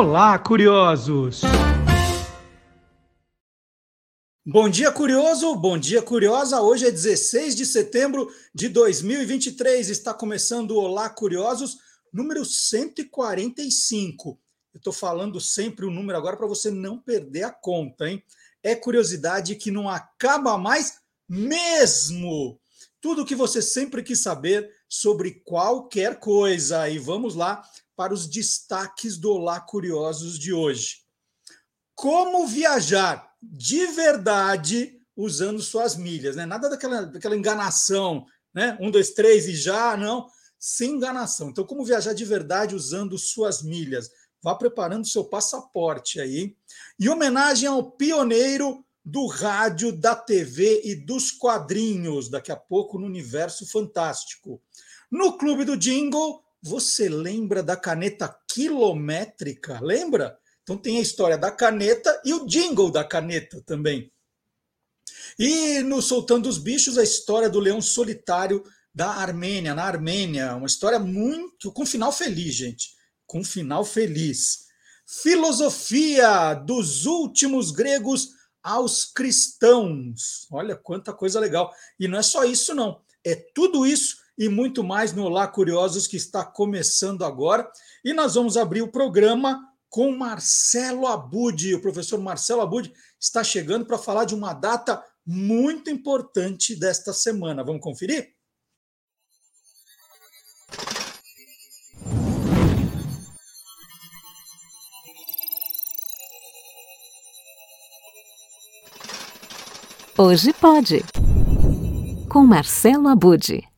Olá, curiosos! Bom dia, curioso! Bom dia, curiosa! Hoje é 16 de setembro de 2023. Está começando o Olá, curiosos, número 145. Eu estou falando sempre o número agora para você não perder a conta, hein? É curiosidade que não acaba mais mesmo. Tudo o que você sempre quis saber sobre qualquer coisa. E vamos lá para os destaques do Olá Curiosos de hoje. Como viajar de verdade usando suas milhas, né? Nada daquela, daquela enganação, né? Um, dois, três e já, não. Sem enganação. Então, como viajar de verdade usando suas milhas? Vá preparando seu passaporte aí. E homenagem ao pioneiro do rádio, da TV e dos quadrinhos, daqui a pouco no Universo Fantástico. No Clube do Jingle, você lembra da caneta quilométrica? Lembra? Então tem a história da caneta e o jingle da caneta também. E no Soltando os Bichos, a história do leão solitário da Armênia, na Armênia. Uma história muito. com final feliz, gente. Com final feliz. Filosofia dos últimos gregos aos cristãos. Olha quanta coisa legal. E não é só isso, não. É tudo isso e muito mais no Olá Curiosos que está começando agora. E nós vamos abrir o programa com Marcelo Abud. O professor Marcelo Abud está chegando para falar de uma data muito importante desta semana. Vamos conferir? Hoje pode. Com Marcelo Abude.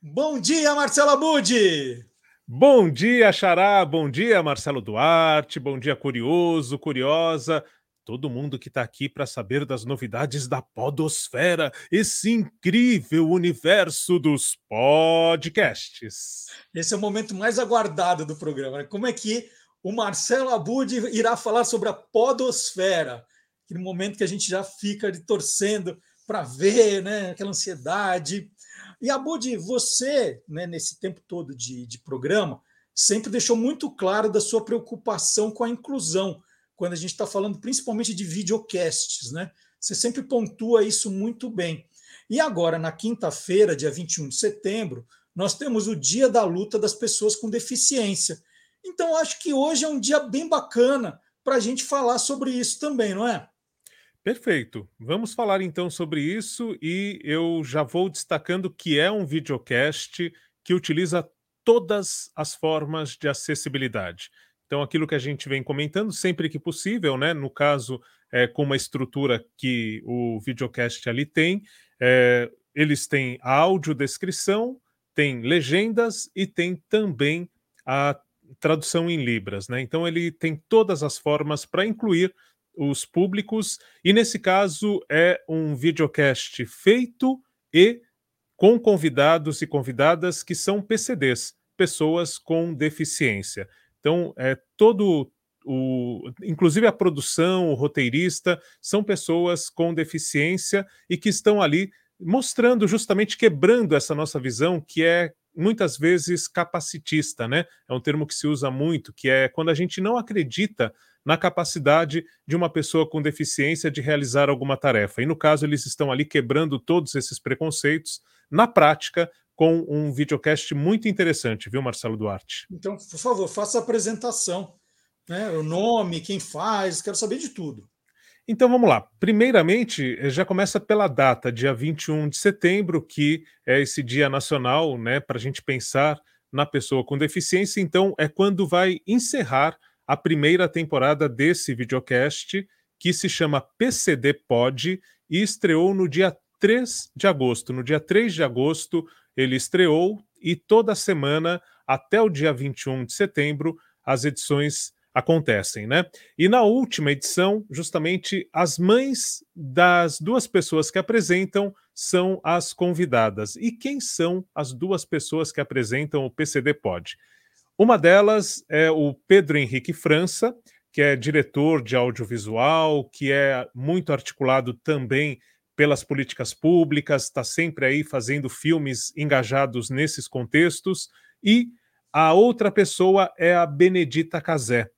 Bom dia, Marcelo Abud! Bom dia, Xará! Bom dia, Marcelo Duarte! Bom dia, curioso, curiosa! Todo mundo que está aqui para saber das novidades da Podosfera, esse incrível universo dos podcasts. Esse é o momento mais aguardado do programa. Né? Como é que o Marcelo Abud irá falar sobre a Podosfera? Aquele momento que a gente já fica torcendo para ver, né? aquela ansiedade. E Abud, você, né, nesse tempo todo de, de programa, sempre deixou muito claro da sua preocupação com a inclusão, quando a gente está falando principalmente de videocasts, né? Você sempre pontua isso muito bem. E agora, na quinta-feira, dia 21 de setembro, nós temos o Dia da Luta das Pessoas com Deficiência. Então, acho que hoje é um dia bem bacana para a gente falar sobre isso também, não é? Perfeito. Vamos falar então sobre isso e eu já vou destacando que é um videocast que utiliza todas as formas de acessibilidade. Então, aquilo que a gente vem comentando sempre que possível, né? No caso, é, com uma estrutura que o videocast ali tem, é, eles têm a audiodescrição, tem legendas e tem também a tradução em Libras, né? Então ele tem todas as formas para incluir os públicos, e nesse caso é um videocast feito e com convidados e convidadas que são PCDs, pessoas com deficiência. Então, é todo o, inclusive a produção, o roteirista, são pessoas com deficiência e que estão ali mostrando, justamente quebrando essa nossa visão que é muitas vezes capacitista, né? É um termo que se usa muito, que é quando a gente não acredita na capacidade de uma pessoa com deficiência de realizar alguma tarefa. E no caso, eles estão ali quebrando todos esses preconceitos na prática com um videocast muito interessante, viu, Marcelo Duarte? Então, por favor, faça a apresentação. Né? O nome, quem faz, quero saber de tudo. Então vamos lá. Primeiramente, já começa pela data, dia 21 de setembro, que é esse dia nacional, né, para a gente pensar na pessoa com deficiência. Então, é quando vai encerrar a primeira temporada desse videocast, que se chama PCD Pod, e estreou no dia 3 de agosto. No dia 3 de agosto, ele estreou e toda semana, até o dia 21 de setembro, as edições acontecem, né? E na última edição, justamente as mães das duas pessoas que apresentam são as convidadas. E quem são as duas pessoas que apresentam o PCD Pod? Uma delas é o Pedro Henrique França, que é diretor de audiovisual, que é muito articulado também pelas políticas públicas, está sempre aí fazendo filmes engajados nesses contextos, e A outra pessoa é a Benedita Casé.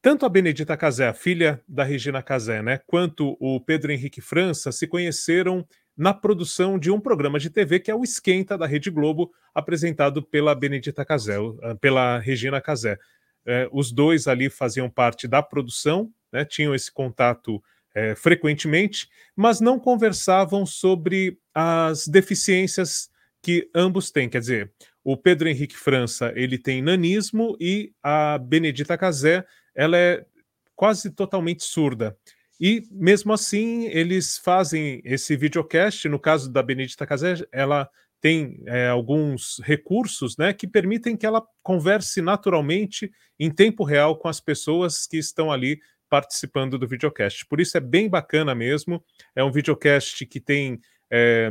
Tanto a Benedita Casé, a filha da Regina Casé, né, quanto o Pedro Henrique França se conheceram na produção de um programa de TV que é o Esquenta da Rede Globo, apresentado pela Benedita Casé, pela Regina Casé. É, os dois ali faziam parte da produção, né, tinham esse contato é, frequentemente, mas não conversavam sobre as deficiências que ambos têm. Quer dizer, o Pedro Henrique França ele tem nanismo e a Benedita Casé ela é quase totalmente surda. E mesmo assim eles fazem esse videocast. No caso da Benedita Casé, ela tem é, alguns recursos né, que permitem que ela converse naturalmente em tempo real com as pessoas que estão ali participando do videocast. Por isso é bem bacana mesmo. É um videocast que tem é,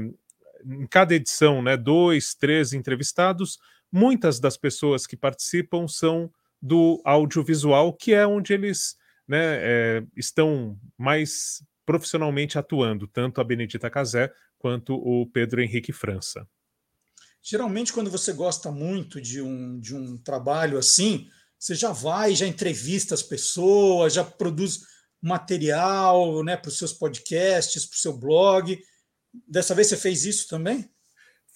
em cada edição, né, dois, três entrevistados. Muitas das pessoas que participam são do audiovisual, que é onde eles né, é, estão mais profissionalmente atuando, tanto a Benedita Casé quanto o Pedro Henrique França. Geralmente, quando você gosta muito de um, de um trabalho assim, você já vai, já entrevista as pessoas, já produz material né, para os seus podcasts, para o seu blog. Dessa vez você fez isso também?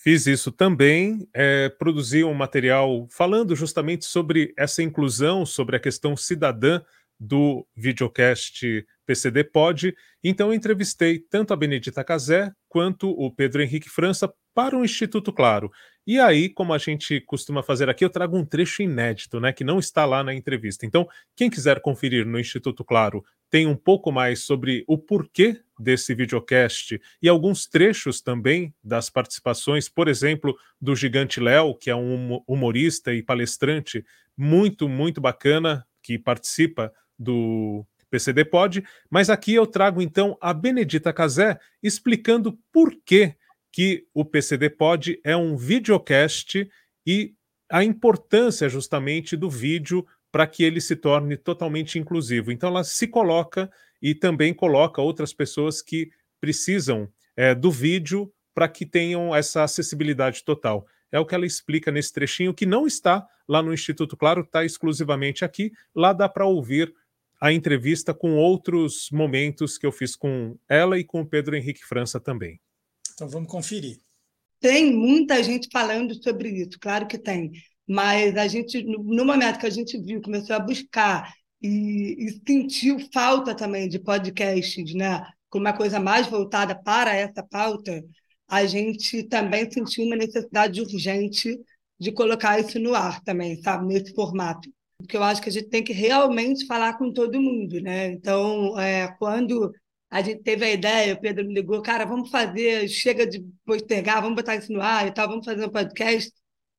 Fiz isso também, é, produzi um material falando justamente sobre essa inclusão, sobre a questão cidadã do videocast PCD Pod. Então, entrevistei tanto a Benedita Casé quanto o Pedro Henrique França para o Instituto Claro. E aí, como a gente costuma fazer aqui, eu trago um trecho inédito, né, que não está lá na entrevista. Então, quem quiser conferir no Instituto Claro, tem um pouco mais sobre o porquê desse videocast e alguns trechos também das participações, por exemplo, do Gigante Léo, que é um humorista e palestrante muito, muito bacana, que participa do PCD Pod, mas aqui eu trago então a Benedita Casé explicando por que que o PCD Pod é um videocast e a importância justamente do vídeo para que ele se torne totalmente inclusivo. Então ela se coloca e também coloca outras pessoas que precisam é, do vídeo para que tenham essa acessibilidade total. É o que ela explica nesse trechinho que não está lá no Instituto Claro, está exclusivamente aqui. Lá dá para ouvir a entrevista com outros momentos que eu fiz com ela e com o Pedro Henrique França também. Então vamos conferir. Tem muita gente falando sobre isso, claro que tem. Mas a gente, no momento que a gente viu, começou a buscar e, e sentiu falta também de podcasts, né? Com uma coisa mais voltada para essa pauta, a gente também sentiu uma necessidade urgente de colocar isso no ar também, sabe? Nesse formato. Porque eu acho que a gente tem que realmente falar com todo mundo, né? Então, é, quando a gente teve a ideia, o Pedro me ligou, cara, vamos fazer, chega de postergar, vamos botar isso no ar e tal, vamos fazer um podcast.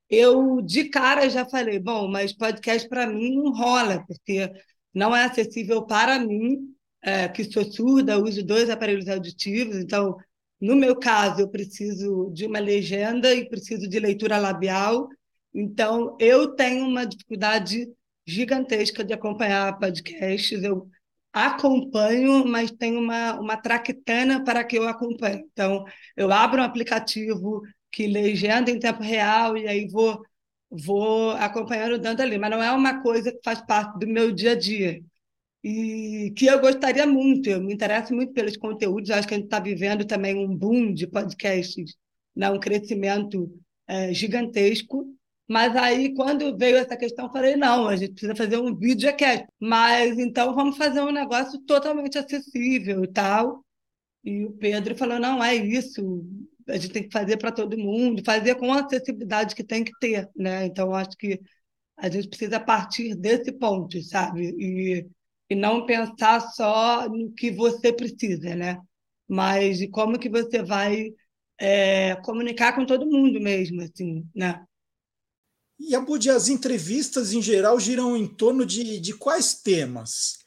Eu, de cara, já falei, bom, mas podcast para mim não rola, porque não é acessível para mim, é, que sou surda, uso dois aparelhos auditivos, então, no meu caso, eu preciso de uma legenda e preciso de leitura labial, então, eu tenho uma dificuldade gigantesca de acompanhar podcasts, eu acompanho, mas tem uma, uma traquitana para que eu acompanhe. Então, eu abro um aplicativo que legenda em tempo real e aí vou vou acompanhando dando ali, mas não é uma coisa que faz parte do meu dia a dia. E que eu gostaria muito, eu me interesso muito pelos conteúdos, acho que a gente está vivendo também um boom de podcasts, né? um crescimento é, gigantesco, mas aí, quando veio essa questão, eu falei: não, a gente precisa fazer um videocast. Mas então vamos fazer um negócio totalmente acessível e tal. E o Pedro falou: não, é isso, a gente tem que fazer para todo mundo, fazer com a acessibilidade que tem que ter. Né? Então, acho que a gente precisa partir desse ponto, sabe? E, e não pensar só no que você precisa, né? Mas de como que você vai é, comunicar com todo mundo mesmo, assim, né? E Abud, as entrevistas em geral giram em torno de, de quais temas?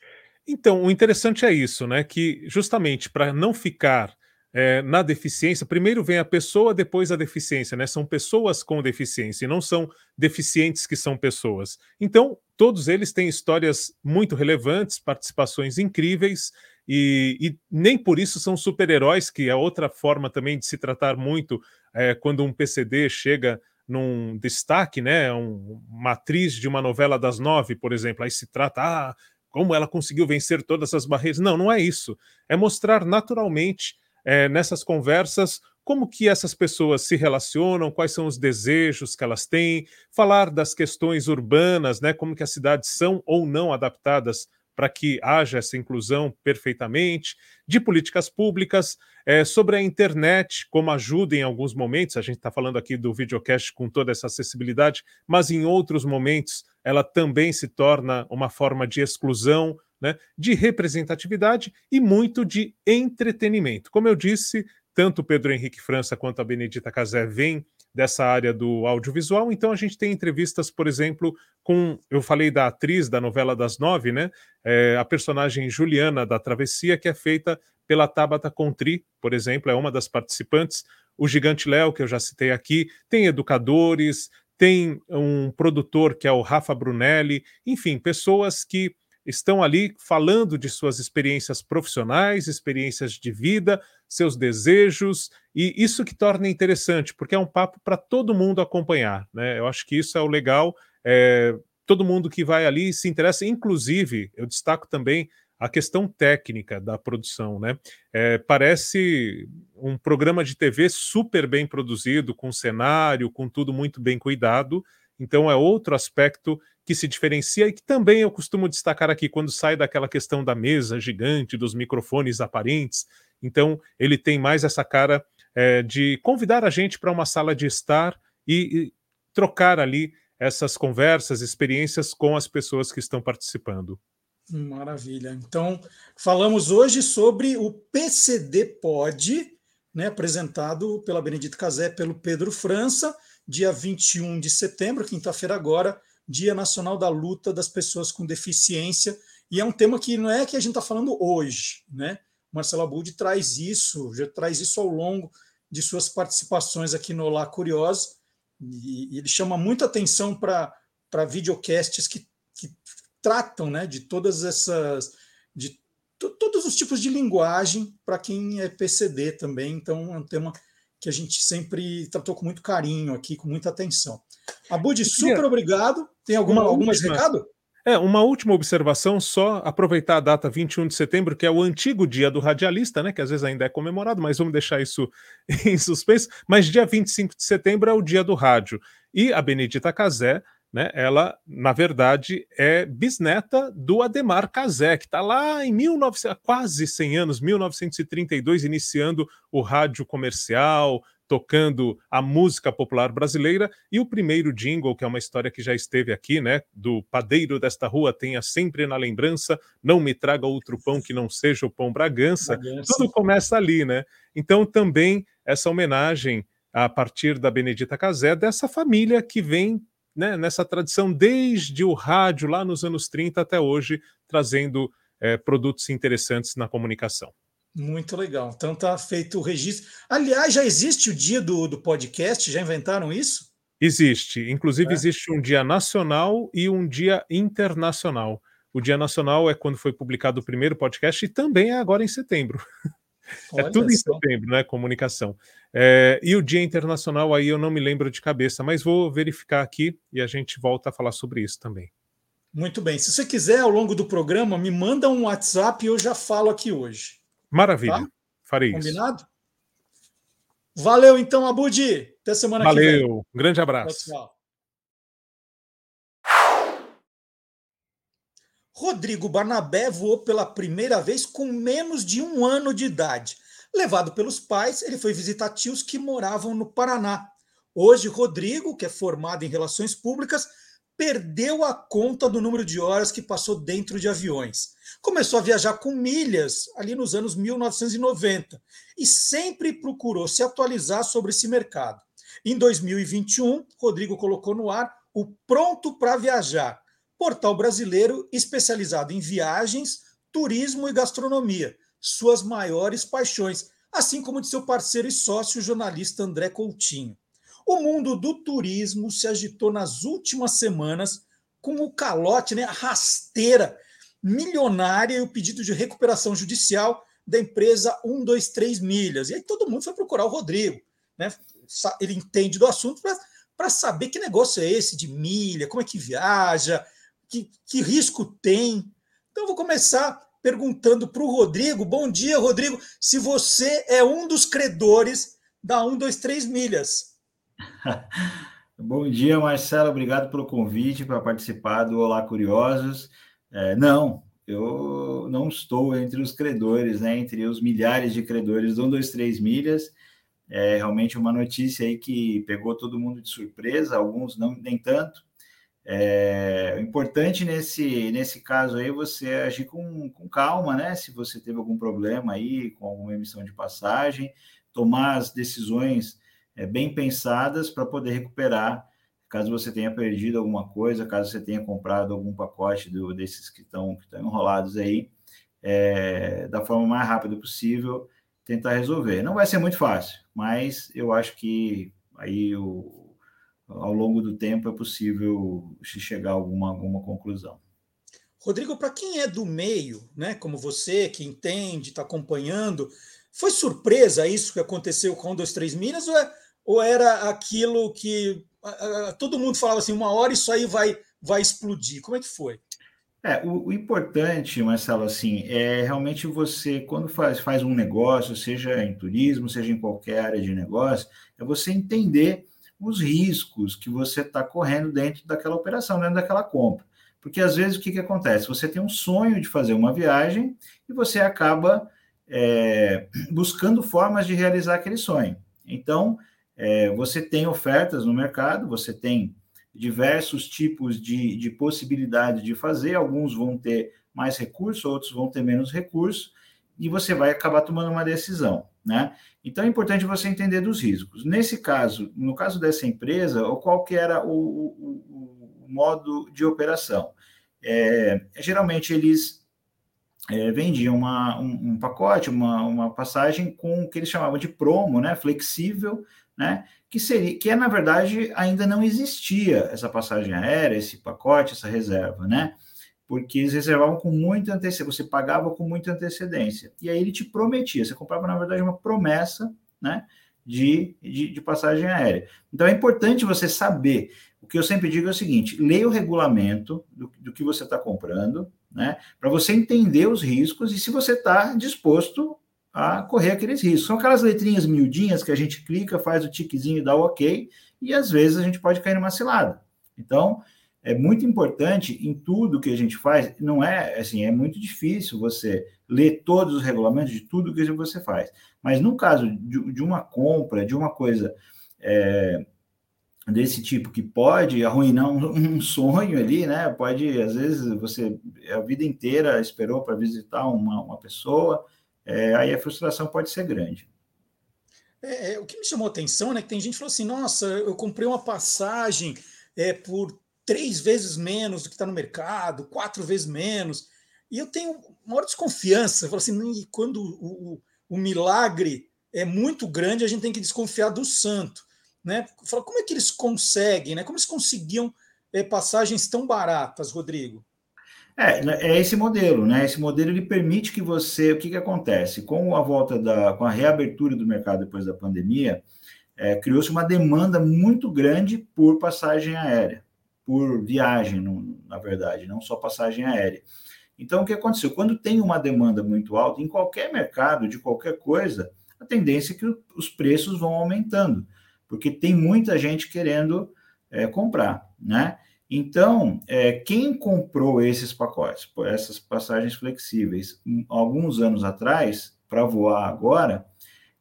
Então, o interessante é isso, né? Que justamente para não ficar é, na deficiência, primeiro vem a pessoa, depois a deficiência, né? São pessoas com deficiência, e não são deficientes que são pessoas. Então, todos eles têm histórias muito relevantes, participações incríveis, e, e nem por isso são super-heróis, que é outra forma também de se tratar muito é, quando um PCD chega num destaque, né? Um, uma atriz de uma novela das nove, por exemplo, aí se trata, ah, como ela conseguiu vencer todas as barreiras. Não, não é isso. É mostrar naturalmente é, nessas conversas como que essas pessoas se relacionam, quais são os desejos que elas têm, falar das questões urbanas, né, como que as cidades são ou não adaptadas para que haja essa inclusão perfeitamente, de políticas públicas, é, sobre a internet, como ajuda em alguns momentos, a gente está falando aqui do videocast com toda essa acessibilidade, mas em outros momentos ela também se torna uma forma de exclusão, né, de representatividade e muito de entretenimento. Como eu disse, tanto Pedro Henrique França quanto a Benedita Casé vêm dessa área do audiovisual, então a gente tem entrevistas, por exemplo, com. Eu falei da atriz da novela das nove, né? É, a personagem Juliana da Travessia, que é feita pela Tabata Contri, por exemplo, é uma das participantes. O Gigante Léo, que eu já citei aqui, tem educadores, tem um produtor que é o Rafa Brunelli, enfim, pessoas que estão ali falando de suas experiências profissionais, experiências de vida, seus desejos, e isso que torna interessante, porque é um papo para todo mundo acompanhar. Né? Eu acho que isso é o legal. É, todo mundo que vai ali se interessa, inclusive, eu destaco também a questão técnica da produção, né? É, parece um programa de TV super bem produzido, com cenário, com tudo muito bem cuidado. Então é outro aspecto que se diferencia e que também eu costumo destacar aqui quando sai daquela questão da mesa gigante, dos microfones aparentes. Então, ele tem mais essa cara é, de convidar a gente para uma sala de estar e, e trocar ali essas conversas, experiências com as pessoas que estão participando. Maravilha. Então, falamos hoje sobre o PCD Pod, né, apresentado pela Benedito Casé, pelo Pedro França, dia 21 de setembro, quinta-feira agora, Dia Nacional da Luta das Pessoas com Deficiência, e é um tema que não é que a gente está falando hoje, né? Marcelo Abud traz isso, já traz isso ao longo de suas participações aqui no Olá Curioso, e, e ele chama muita atenção para videocasts que, que tratam né, de todas essas. de todos os tipos de linguagem para quem é PCD também, então é um tema que a gente sempre tratou com muito carinho aqui, com muita atenção. Abud, super obrigado. Tem alguma, algum mais recado? É, uma última observação, só aproveitar a data 21 de setembro, que é o antigo dia do radialista, né? Que às vezes ainda é comemorado, mas vamos deixar isso em suspenso. Mas dia 25 de setembro é o dia do rádio. E a Benedita Casé, né? Ela, na verdade, é bisneta do Ademar Casé, que está lá em 1900, quase 100 anos, 1932, iniciando o rádio comercial, tocando a música popular brasileira e o primeiro jingle, que é uma história que já esteve aqui, né, do padeiro desta rua tenha sempre na lembrança, não me traga outro pão que não seja o pão Bragança. Bragança. Tudo começa ali, né? Então também essa homenagem a partir da Benedita Casé dessa família que vem né, nessa tradição desde o rádio lá nos anos 30 até hoje, trazendo é, produtos interessantes na comunicação. Muito legal. Então tá feito o registro. Aliás, já existe o dia do, do podcast? Já inventaram isso? Existe. Inclusive, é. existe um dia nacional e um dia internacional. O dia nacional é quando foi publicado o primeiro podcast e também é agora em setembro. é tudo em setembro, né? Comunicação. É, e o dia internacional aí eu não me lembro de cabeça, mas vou verificar aqui e a gente volta a falar sobre isso também. Muito bem. Se você quiser, ao longo do programa, me manda um WhatsApp e eu já falo aqui hoje. Maravilha. Tá? Farei Combinado? isso. Combinado? Valeu, então, Abudi. Até semana Valeu. que vem. Valeu. Um grande abraço. Tchau, Rodrigo Barnabé voou pela primeira vez com menos de um ano de idade. Levado pelos pais, ele foi visitar tios que moravam no Paraná. Hoje, Rodrigo, que é formado em relações públicas, perdeu a conta do número de horas que passou dentro de aviões. Começou a viajar com milhas ali nos anos 1990 e sempre procurou se atualizar sobre esse mercado. Em 2021, Rodrigo colocou no ar o Pronto para Viajar, portal brasileiro especializado em viagens, turismo e gastronomia, suas maiores paixões, assim como de seu parceiro e sócio jornalista André Coutinho. O mundo do turismo se agitou nas últimas semanas com o calote, né, a rasteira milionária e o pedido de recuperação judicial da empresa 123 Milhas. E aí todo mundo foi procurar o Rodrigo. Né? Ele entende do assunto para saber que negócio é esse de milha, como é que viaja, que, que risco tem. Então, eu vou começar perguntando para o Rodrigo. Bom dia, Rodrigo. Se você é um dos credores da 123 Milhas. Bom dia, Marcelo. Obrigado pelo convite para participar do Olá Curiosos. É, não, eu não estou entre os credores, né? Entre os milhares de credores do 123 Milhas. É realmente uma notícia aí que pegou todo mundo de surpresa, alguns não nem tanto. É, o importante nesse, nesse caso aí é você agir com, com calma, né? Se você teve algum problema aí com alguma emissão de passagem, tomar as decisões é, bem pensadas para poder recuperar, caso você tenha perdido alguma coisa, caso você tenha comprado algum pacote do, desses que estão que enrolados aí, é, da forma mais rápida possível, tentar resolver. Não vai ser muito fácil, mas eu acho que aí o ao longo do tempo é possível se chegar a alguma, alguma conclusão. Rodrigo, para quem é do meio, né, como você, que entende, está acompanhando, foi surpresa isso que aconteceu com 1, 2, 3 Minas ou, é, ou era aquilo que todo mundo falava assim, uma hora isso aí vai, vai explodir? Como é que foi? É, o, o, importante, Marcelo, assim, é realmente você, quando faz, faz um negócio, seja em turismo, seja em qualquer área de negócio, é você entender os riscos que você está correndo dentro daquela operação, dentro daquela compra. Porque às vezes o que, que acontece? Você tem um sonho de fazer uma viagem e você acaba é, buscando formas de realizar aquele sonho. Então, é, você tem ofertas no mercado, você tem diversos tipos de, de possibilidade de fazer, alguns vão ter mais recursos, outros vão ter menos recursos, e você vai acabar tomando uma decisão, né? Então é importante você entender dos riscos. Nesse caso, no caso dessa empresa, qual que era o, o, o modo de operação? É, geralmente eles é, vendiam uma, um, um, pacote, uma, uma passagem com o que eles chamavam de promo, né? Flexível, né? Que seria, que é, na verdade ainda não existia essa passagem aérea, esse pacote, essa reserva, né? porque eles reservavam com muita antecedência, você pagava com muita antecedência. E aí ele te prometia, você comprava, na verdade, uma promessa né, de, de, de passagem aérea. Então é importante você saber. O que eu sempre digo é o seguinte: leia o regulamento do, do que você está comprando, né? Para você entender os riscos e se você está disposto a correr aqueles riscos. São aquelas letrinhas miudinhas que a gente clica, faz o tiquezinho e dá o ok, e às vezes a gente pode cair numa cilada. Então, é muito importante em tudo que a gente faz, não é assim, é muito difícil você ler todos os regulamentos de tudo que você faz. Mas no caso de, de uma compra, de uma coisa é, desse tipo que pode arruinar um, um, sonho ali, né? Pode, às vezes, você a vida inteira esperou para visitar uma, uma pessoa, é, aí a frustração pode ser grande. É, é, o que me chamou a atenção, né? Que tem gente que falou assim: nossa, eu comprei uma passagem é, por três vezes menos do que está no mercado, quatro vezes menos. E eu tenho maior desconfiança. Eu falo assim, quando o, o, o, milagre é muito grande, a gente tem que desconfiar do santo. Né? Falo, como é que eles conseguem, né? Como eles conseguiam é, passagens tão baratas, Rodrigo? É, né, é esse modelo, né? Esse modelo ele permite que você. O que, que acontece? Com a volta da. com a reabertura do mercado depois da pandemia, é, criou-se uma demanda muito grande por passagem aérea por viagem, na verdade, não só passagem aérea. Então, o que aconteceu? Quando tem uma demanda muito alta, em qualquer mercado, de qualquer coisa, a tendência é que os preços vão aumentando, porque tem muita gente querendo é, comprar, né? Então, é, quem comprou esses pacotes, essas passagens flexíveis, alguns anos atrás, para voar agora,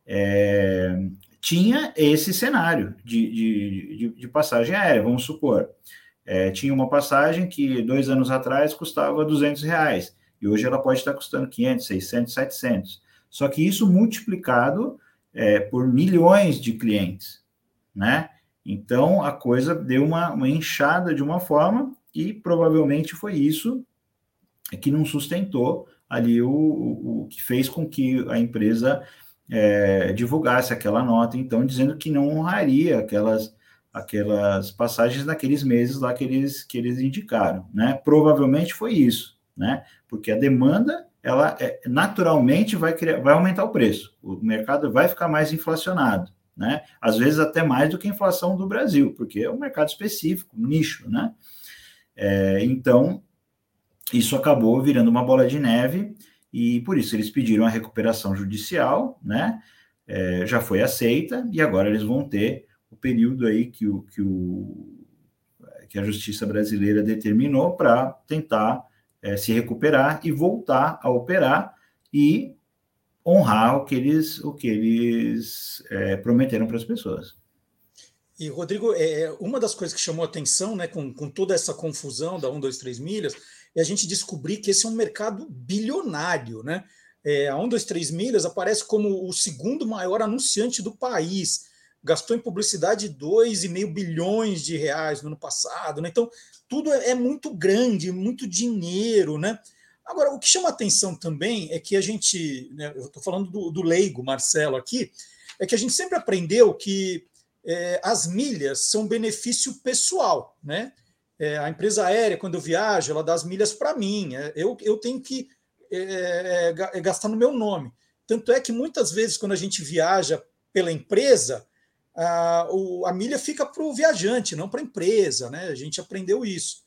é, tinha esse cenário de, de, de, de passagem aérea, vamos supor. É, tinha uma passagem que dois anos atrás custava 200 reais e hoje ela pode estar custando 500, 600, 700. Só que isso multiplicado é, por milhões de clientes, né? Então a coisa deu uma, uma inchada de uma forma e provavelmente foi isso que não sustentou ali o, o, o que fez com que a empresa é, divulgasse aquela nota, então dizendo que não honraria aquelas aquelas passagens naqueles meses lá que eles, que eles indicaram, né? Provavelmente foi isso, né? Porque a demanda, ela é, naturalmente vai, criar, vai aumentar o preço, o mercado vai ficar mais inflacionado, né? Às vezes até mais do que a inflação do Brasil, porque é um mercado específico, um nicho, né? É, então, isso acabou virando uma bola de neve e por isso eles pediram a recuperação judicial, né? É, já foi aceita e agora eles vão ter o período aí que, o, que, o, que a justiça brasileira determinou para tentar é, se recuperar e voltar a operar e honrar o que eles, o que eles é, prometeram para as pessoas. E, Rodrigo, é, uma das coisas que chamou atenção né, com, com toda essa confusão da 1, 2, 3 milhas é a gente descobrir que esse é um mercado bilionário. Né? É, a 1, 2, 3 milhas aparece como o segundo maior anunciante do país. Gastou em publicidade 2,5 bilhões de reais no ano passado. Né? Então, tudo é, é muito grande, muito dinheiro. Né? Agora, o que chama atenção também é que a gente, né, eu estou falando do, do, leigo Marcelo aqui, é que a gente sempre aprendeu que é, as milhas são benefício pessoal, né? É, a empresa aérea, quando eu viajo, ela dá as milhas para mim, é, eu, eu tenho que é, é, gastar no meu nome. Tanto é que muitas vezes, quando a gente viaja pela empresa, a, a milha fica para o viajante, não para a empresa, né? A gente aprendeu isso.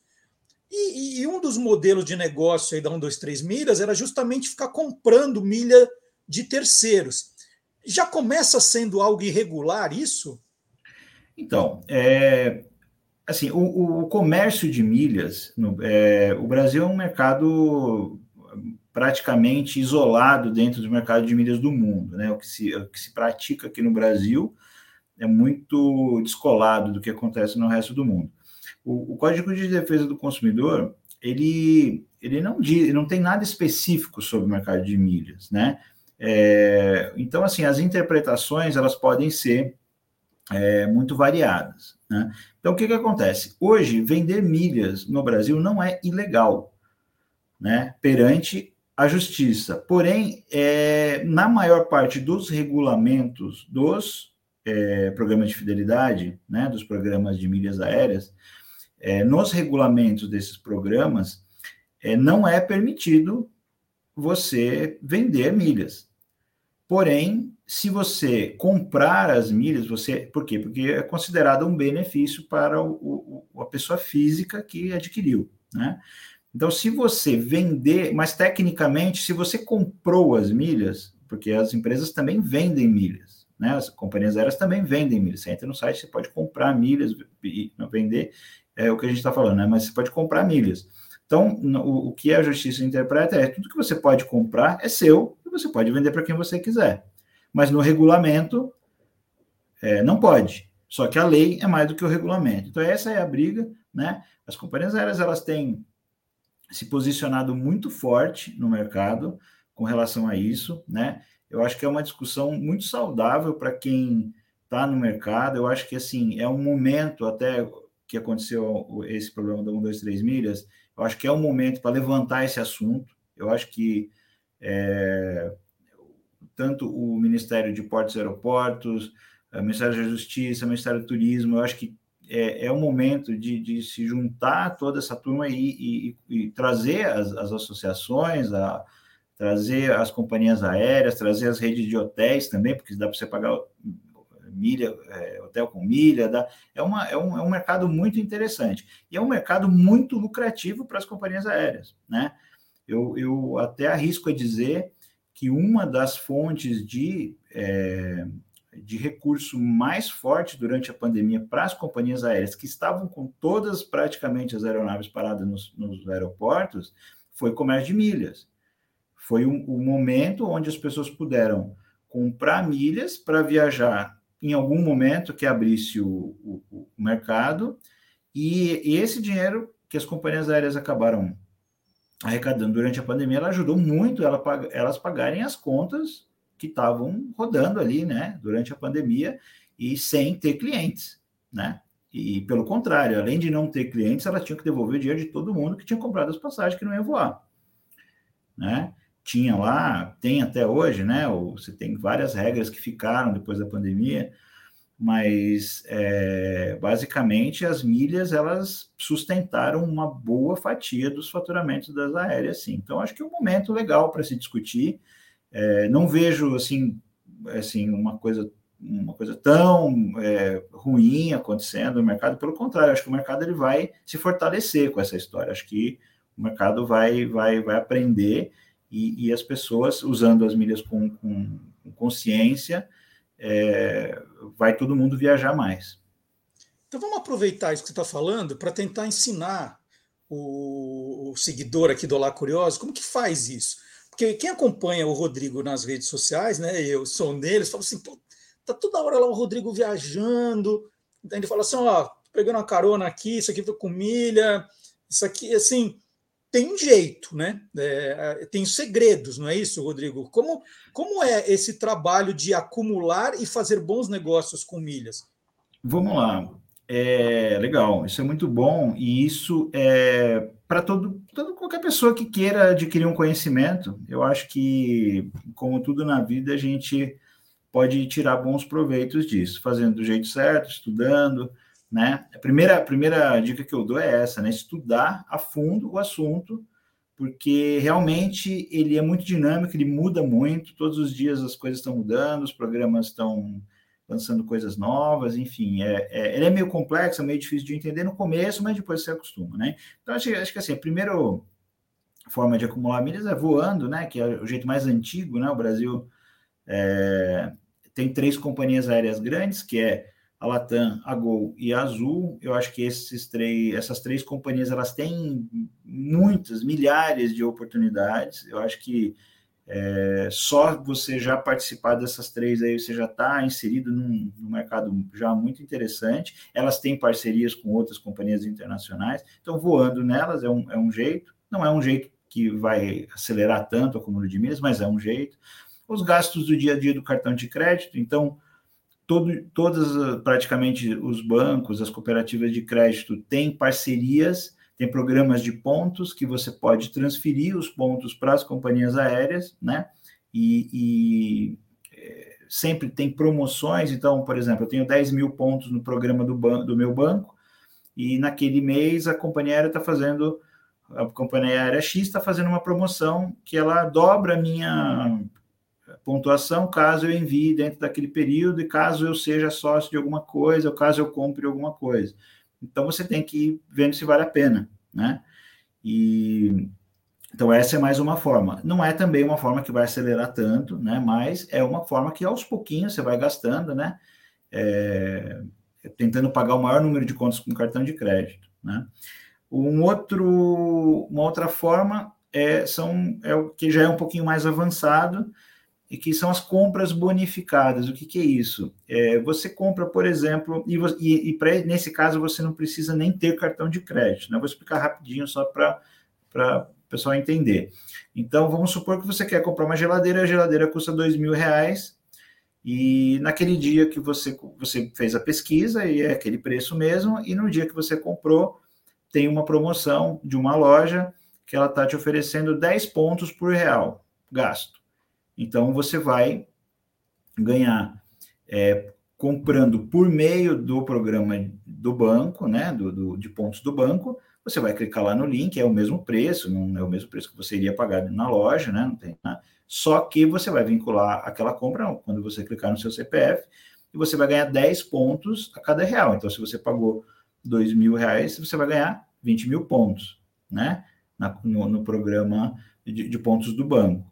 E, e, um dos modelos de negócio aí da 1, 2, 3 milhas era justamente ficar comprando milha de terceiros. Já começa sendo algo irregular isso? Então, é, assim, o, o, comércio de milhas, no, é, o Brasil é um mercado praticamente isolado dentro do mercado de milhas do mundo. Né? O, que se, o que se pratica aqui no Brasil é muito descolado do que acontece no resto do mundo. O, o Código de Defesa do Consumidor, ele, ele não diz, não tem nada específico sobre o mercado de milhas, né? É, então, assim, as interpretações, elas podem ser é, muito variadas, né? Então, o que que acontece? Hoje, vender milhas no Brasil não é ilegal, né? Perante a justiça. Porém, é, na maior parte dos regulamentos dos é, programas de fidelidade, né, dos programas de milhas aéreas, é, nos regulamentos desses programas, é, não é permitido você vender milhas. Porém, se você comprar as milhas, você. Por quê? Porque é considerado um benefício para o, o, a pessoa física que adquiriu. Né? Então, se você vender, mas tecnicamente, se você comprou as milhas, porque as empresas também vendem milhas, né? As companhias aéreas também vendem milhas. Você entra no site, você pode comprar milhas e vender é o que a gente está falando, né? Mas você pode comprar milhas. Então, o, o, que a justiça interpreta é tudo que você pode comprar é seu e você pode vender para quem você quiser. Mas no regulamento é, não pode. Só que a lei é mais do que o regulamento. Então essa é a briga, né? As companhias aéreas elas têm se posicionado muito forte no mercado com relação a isso, né? Eu acho que é uma discussão muito saudável para quem está no mercado. Eu acho que assim é um momento até que aconteceu esse problema da 1, 2, 3 milhas, eu acho que é o momento para levantar esse assunto. Eu acho que é, tanto o Ministério de Portos e Aeroportos, o Ministério da Justiça, o Ministério do Turismo, eu acho que é, é o momento de, de, se juntar toda essa turma e, e, e trazer as, as associações, a, trazer as companhias aéreas, trazer as redes de hotéis também, porque dá para você pagar milha, é, hotel com milha, dá, é, uma, é, um, é um mercado muito interessante. E é um mercado muito lucrativo para as companhias aéreas, né? Eu, eu até arrisco a dizer que uma das fontes de, é, de recurso mais forte durante a pandemia para as companhias aéreas, que estavam com todas praticamente as aeronaves paradas nos, nos aeroportos, foi o comércio de milhas. Foi o um, um momento onde as pessoas puderam comprar milhas para viajar em algum momento que abrisse o, o, o mercado, e, e, esse dinheiro que as companhias aéreas acabaram arrecadando durante a pandemia, ela ajudou muito ela, elas pagarem as contas que estavam rodando ali, né, durante a pandemia, e sem ter clientes, né? E pelo contrário, além de não ter clientes, ela tinha que devolver o dinheiro de todo mundo que tinha comprado as passagens que não ia voar, né? Tinha lá, tem até hoje, né? Você tem várias regras que ficaram depois da pandemia, mas é, basicamente as milhas elas sustentaram uma boa fatia dos faturamentos das aéreas, sim. Então acho que é um momento legal para se discutir. É, não vejo assim, assim uma coisa uma coisa tão é, ruim acontecendo no mercado, pelo contrário, acho que o mercado ele vai se fortalecer com essa história. Acho que o mercado vai, vai, vai aprender e, e as pessoas usando as milhas com, com, com consciência, é, vai todo mundo viajar mais. Então vamos aproveitar isso que você está falando para tentar ensinar o, o, seguidor aqui do Olá Curioso como que faz isso. Porque quem acompanha o Rodrigo nas redes sociais, né? Eu sou neles, falo assim, tá toda hora lá o Rodrigo viajando. Ele fala assim: ó, pegando uma carona aqui, isso aqui foi com milha, isso aqui, assim, tem jeito, né? É, tem segredos, não é isso, Rodrigo? Como, como é esse trabalho de acumular e fazer bons negócios com milhas? Vamos lá. É legal, isso é muito bom e isso é para todo, todo qualquer pessoa que queira adquirir um conhecimento. Eu acho que, como tudo na vida, a gente pode tirar bons proveitos disso, fazendo do jeito certo, estudando, né? A primeira, a primeira dica que eu dou é essa, né? Estudar a fundo o assunto, porque realmente ele é muito dinâmico, ele muda muito, todos os dias as coisas estão mudando, os programas estão lançando coisas novas, enfim, é, é, ele é meio complexo, é meio difícil de entender no começo, mas depois você acostuma, né? Então, acho, acho que assim, a primeira forma de acumular milhas é voando, né? Que é o jeito mais antigo, né? O Brasil é, tem três companhias aéreas grandes, que é a Latam, a Gol e a Azul. Eu acho que esses três, essas três companhias elas têm muitas, milhares de oportunidades. Eu acho que é, só você já participar dessas três aí, você já está inserido num, num, mercado já muito interessante. Elas têm parcerias com outras companhias internacionais, então voando nelas é um, é um jeito. Não é um jeito que vai acelerar tanto o acúmulo de milhas, mas é um jeito os gastos do dia a dia do cartão de crédito. Então, todo, todas praticamente os bancos, as cooperativas de crédito têm parcerias, tem programas de pontos que você pode transferir os pontos para as companhias aéreas, né? E, e é, sempre tem promoções. Então, por exemplo, eu tenho 10 mil pontos no programa do, do meu banco, e naquele mês a companhia aérea está fazendo, a companhia aérea X está fazendo uma promoção que ela dobra a minha pontuação caso eu envie dentro daquele período e caso eu seja sócio de alguma coisa ou caso eu compre alguma coisa. Então você tem que ir vendo se vale a pena, né? E então essa é mais uma forma. Não é também uma forma que vai acelerar tanto, né? Mas é uma forma que aos pouquinhos você vai gastando, né? É, tentando pagar o maior número de contas com cartão de crédito, né? Um outro, uma outra forma é, são, é o que já é um pouquinho mais avançado, e que são as compras bonificadas. O que, que é isso? É, você compra, por exemplo, e, e, e pra, nesse caso você não precisa nem ter cartão de crédito. Né? Vou explicar rapidinho só para o pessoal entender. Então, vamos supor que você quer comprar uma geladeira, a geladeira custa dois mil reais, e naquele dia que você, você fez a pesquisa, e é aquele preço mesmo, e no dia que você comprou, tem uma promoção de uma loja que ela está te oferecendo 10 pontos por real gasto. Então, você vai ganhar é, comprando por meio do programa do banco, né, do, do, de pontos do banco, você vai clicar lá no link, é o mesmo preço, não é o mesmo preço que você iria pagar na loja, né, não tem, né? só que você vai vincular aquela compra quando você clicar no seu CPF e você vai ganhar 10 pontos a cada real. Então, se você pagou 2 mil reais, você vai ganhar 20 mil pontos, né, na, no, no, programa de, de pontos do banco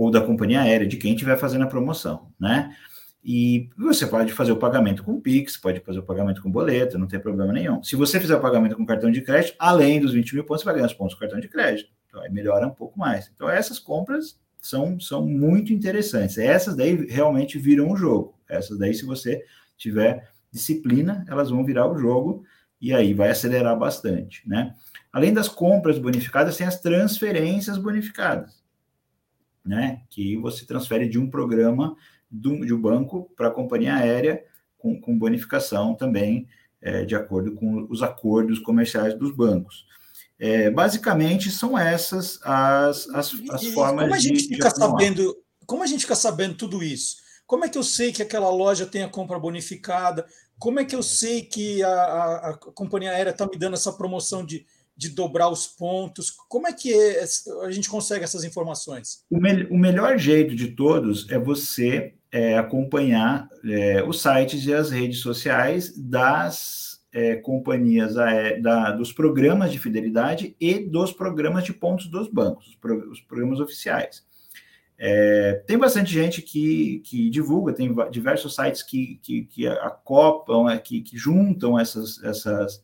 ou da companhia aérea, de quem estiver fazendo a promoção, né? E você pode fazer o pagamento com Pix, pode fazer o pagamento com boleto, não tem problema nenhum. Se você fizer o pagamento com cartão de crédito, além dos 20 mil pontos, você vai ganhar os pontos com cartão de crédito. Então, aí melhora um pouco mais. Então, essas compras são, são muito interessantes. Essas daí realmente viram o jogo. Essas daí, se você tiver disciplina, elas vão virar o jogo e aí vai acelerar bastante, né? Além das compras bonificadas, tem as transferências bonificadas né? Que você transfere de um programa do, de um banco para a companhia aérea com, com bonificação também, é, de acordo com os acordos comerciais dos bancos. É, basicamente são essas as, as, as e, formas como a gente de, fica de sabendo como a gente fica sabendo tudo isso como é que eu sei que aquela loja tem a compra bonificada como é que eu sei que a, a, a companhia aérea está me dando essa promoção de de dobrar os pontos? Como é que é, a gente consegue essas informações? O, me o melhor jeito de todos é você é, acompanhar é, os sites e as redes sociais das é, companhias da, dos programas de fidelidade e dos programas de pontos dos bancos, os, pro, os programas oficiais. É, tem bastante gente que, que divulga, tem diversos sites que, que, que acoplam, é, que, que juntam essas, essas,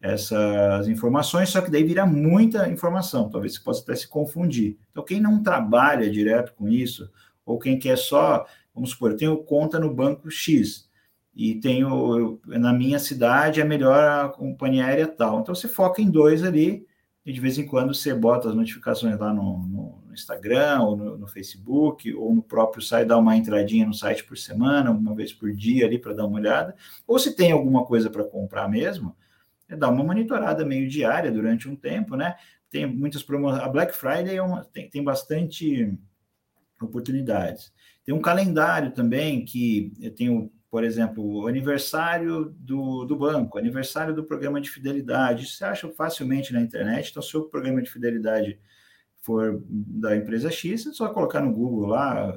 essas informações, só que daí vira muita informação, talvez você possa até se confundir. Então, quem não trabalha direto com isso, ou quem quer só, vamos supor, eu tenho conta no banco X, e tenho, na minha cidade, é melhor a companhia aérea tal. Então, você foca em dois ali, e de vez em quando você bota as notificações lá no, no Instagram, ou no, no, Facebook, ou no próprio site, dá uma entradinha no site por semana, uma vez por dia ali para dar uma olhada, ou se tem alguma coisa para comprar mesmo, é dar uma monitorada meio diária durante um tempo, né? Tem muitas promoções, a Black Friday é uma, tem, tem bastante oportunidades. Tem um calendário também que eu tenho por exemplo, o aniversário do, do banco, aniversário do programa de fidelidade. Isso você acha facilmente na internet. Então, se o programa de fidelidade for da empresa X, é só colocar no Google lá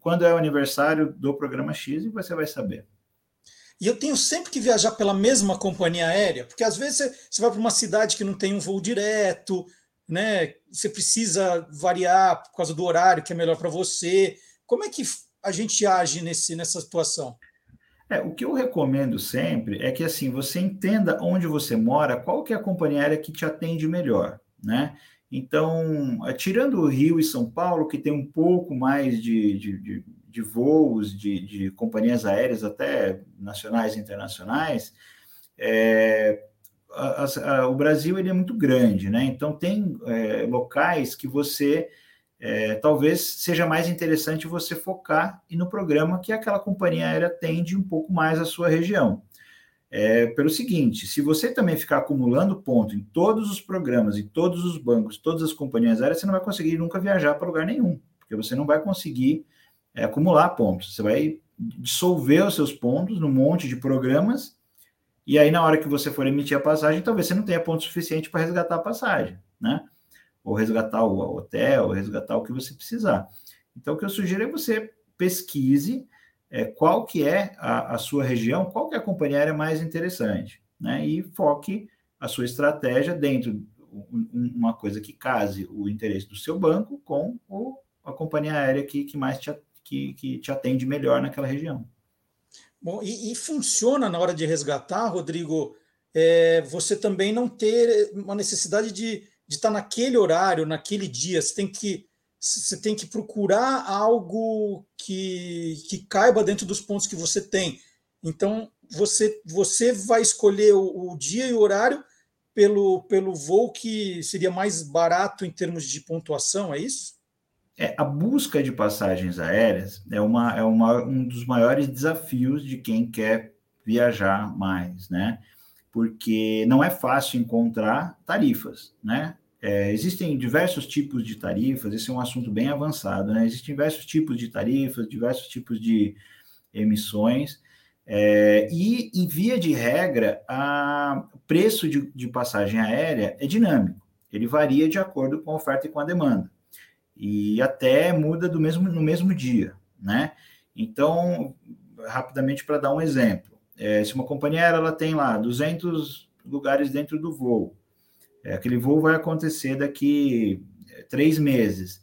quando é o aniversário do programa X e você vai saber. E eu tenho sempre que viajar pela mesma companhia aérea, porque às vezes você, vai para uma cidade que não tem um voo direto, né? Você precisa variar por causa do horário que é melhor para você. Como é que a gente age nesse, nessa situação? É, o que eu recomendo sempre é que assim você entenda onde você mora, qual que é a companhia aérea que te atende melhor, né? Então, é, tirando o Rio e São Paulo, que tem um pouco mais de, de, de, de voos de, de, companhias aéreas, até nacionais e internacionais, é, a, a, o Brasil ele é muito grande, né? Então, tem é, locais que você é, talvez seja mais interessante você focar no programa que aquela companhia aérea atende um pouco mais a sua região. É, pelo seguinte, se você também ficar acumulando ponto em todos os programas, em todos os bancos, todas as companhias aéreas, você não vai conseguir nunca viajar para lugar nenhum, porque você não vai conseguir é, acumular pontos. Você vai dissolver os seus pontos num monte de programas, e aí na hora que você for emitir a passagem, talvez você não tenha ponto suficiente para resgatar a passagem, né? ou resgatar o hotel, ou resgatar o que você precisar. Então, o que eu sugiro é você pesquise é, qual que é a, a, sua região, qual que é a companhia aérea mais interessante, né? E foque a sua estratégia dentro de uma coisa que case o interesse do seu banco com o, a companhia aérea que, que mais te, que, que te atende melhor naquela região. Bom, e, e funciona na hora de resgatar, Rodrigo, é, você também não ter uma necessidade de de estar naquele horário, naquele dia. Você tem que, você tem que procurar algo que, que caiba dentro dos pontos que você tem. Então, você, você vai escolher o, o dia e o horário pelo, pelo voo que seria mais barato em termos de pontuação, é isso? É, a busca de passagens aéreas é, uma, é uma, um dos maiores desafios de quem quer viajar mais, né? porque não é fácil encontrar tarifas, né? É, existem diversos tipos de tarifas, esse é um assunto bem avançado, né? Existem diversos tipos de tarifas, diversos tipos de emissões, é, e, em via de regra, o preço de, de, passagem aérea é dinâmico, ele varia de acordo com a oferta e com a demanda, e até muda do mesmo, no mesmo dia, né? Então, rapidamente para dar um exemplo, é, se uma companhia aérea ela tem lá 200 lugares dentro do voo, é, aquele voo vai acontecer daqui é, três meses.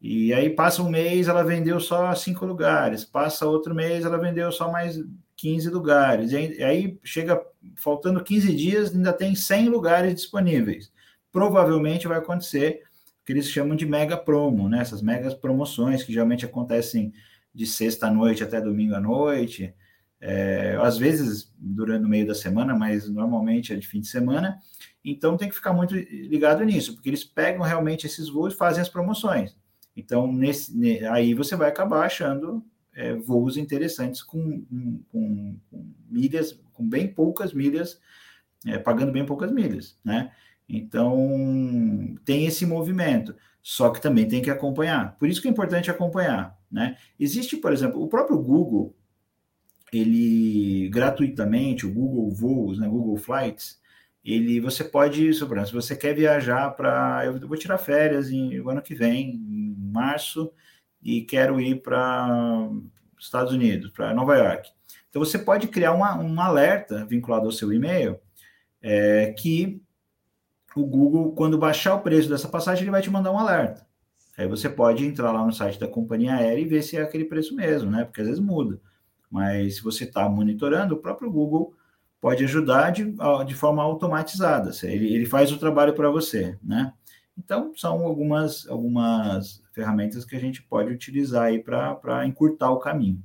E aí passa um mês, ela vendeu só cinco lugares, passa outro mês, ela vendeu só mais 15 lugares. E aí chega faltando 15 dias, ainda tem 100 lugares disponíveis. Provavelmente vai acontecer que eles chamam de mega promo, né? Essas megas promoções que geralmente acontecem de sexta à noite até domingo à noite é, às vezes durante o meio da semana, mas normalmente é de fim de semana. Então tem que ficar muito ligado nisso, porque eles pegam realmente esses voos e fazem as promoções. Então nesse, aí você vai acabar achando é, voos interessantes com, com, com, milhas, com bem poucas milhas, é, pagando bem poucas milhas, né? Então tem esse movimento, só que também tem que acompanhar. Por isso que é importante acompanhar, né? Existe, por exemplo, o próprio Google ele gratuitamente, o Google Voos, né, Google Flights, ele você pode, se você quer viajar para, eu vou tirar férias em, o ano que vem, em março, e quero ir para Estados Unidos, para Nova York. Então, você pode criar uma, um alerta vinculado ao seu e-mail é, que o Google, quando baixar o preço dessa passagem, ele vai te mandar um alerta. Aí você pode entrar lá no site da companhia aérea e ver se é aquele preço mesmo, né? Porque às vezes muda. Mas se você está monitorando, o próprio Google pode ajudar de, de forma automatizada. Ele, ele faz o trabalho para você, né? Então, são algumas, algumas ferramentas que a gente pode utilizar aí para encurtar o caminho.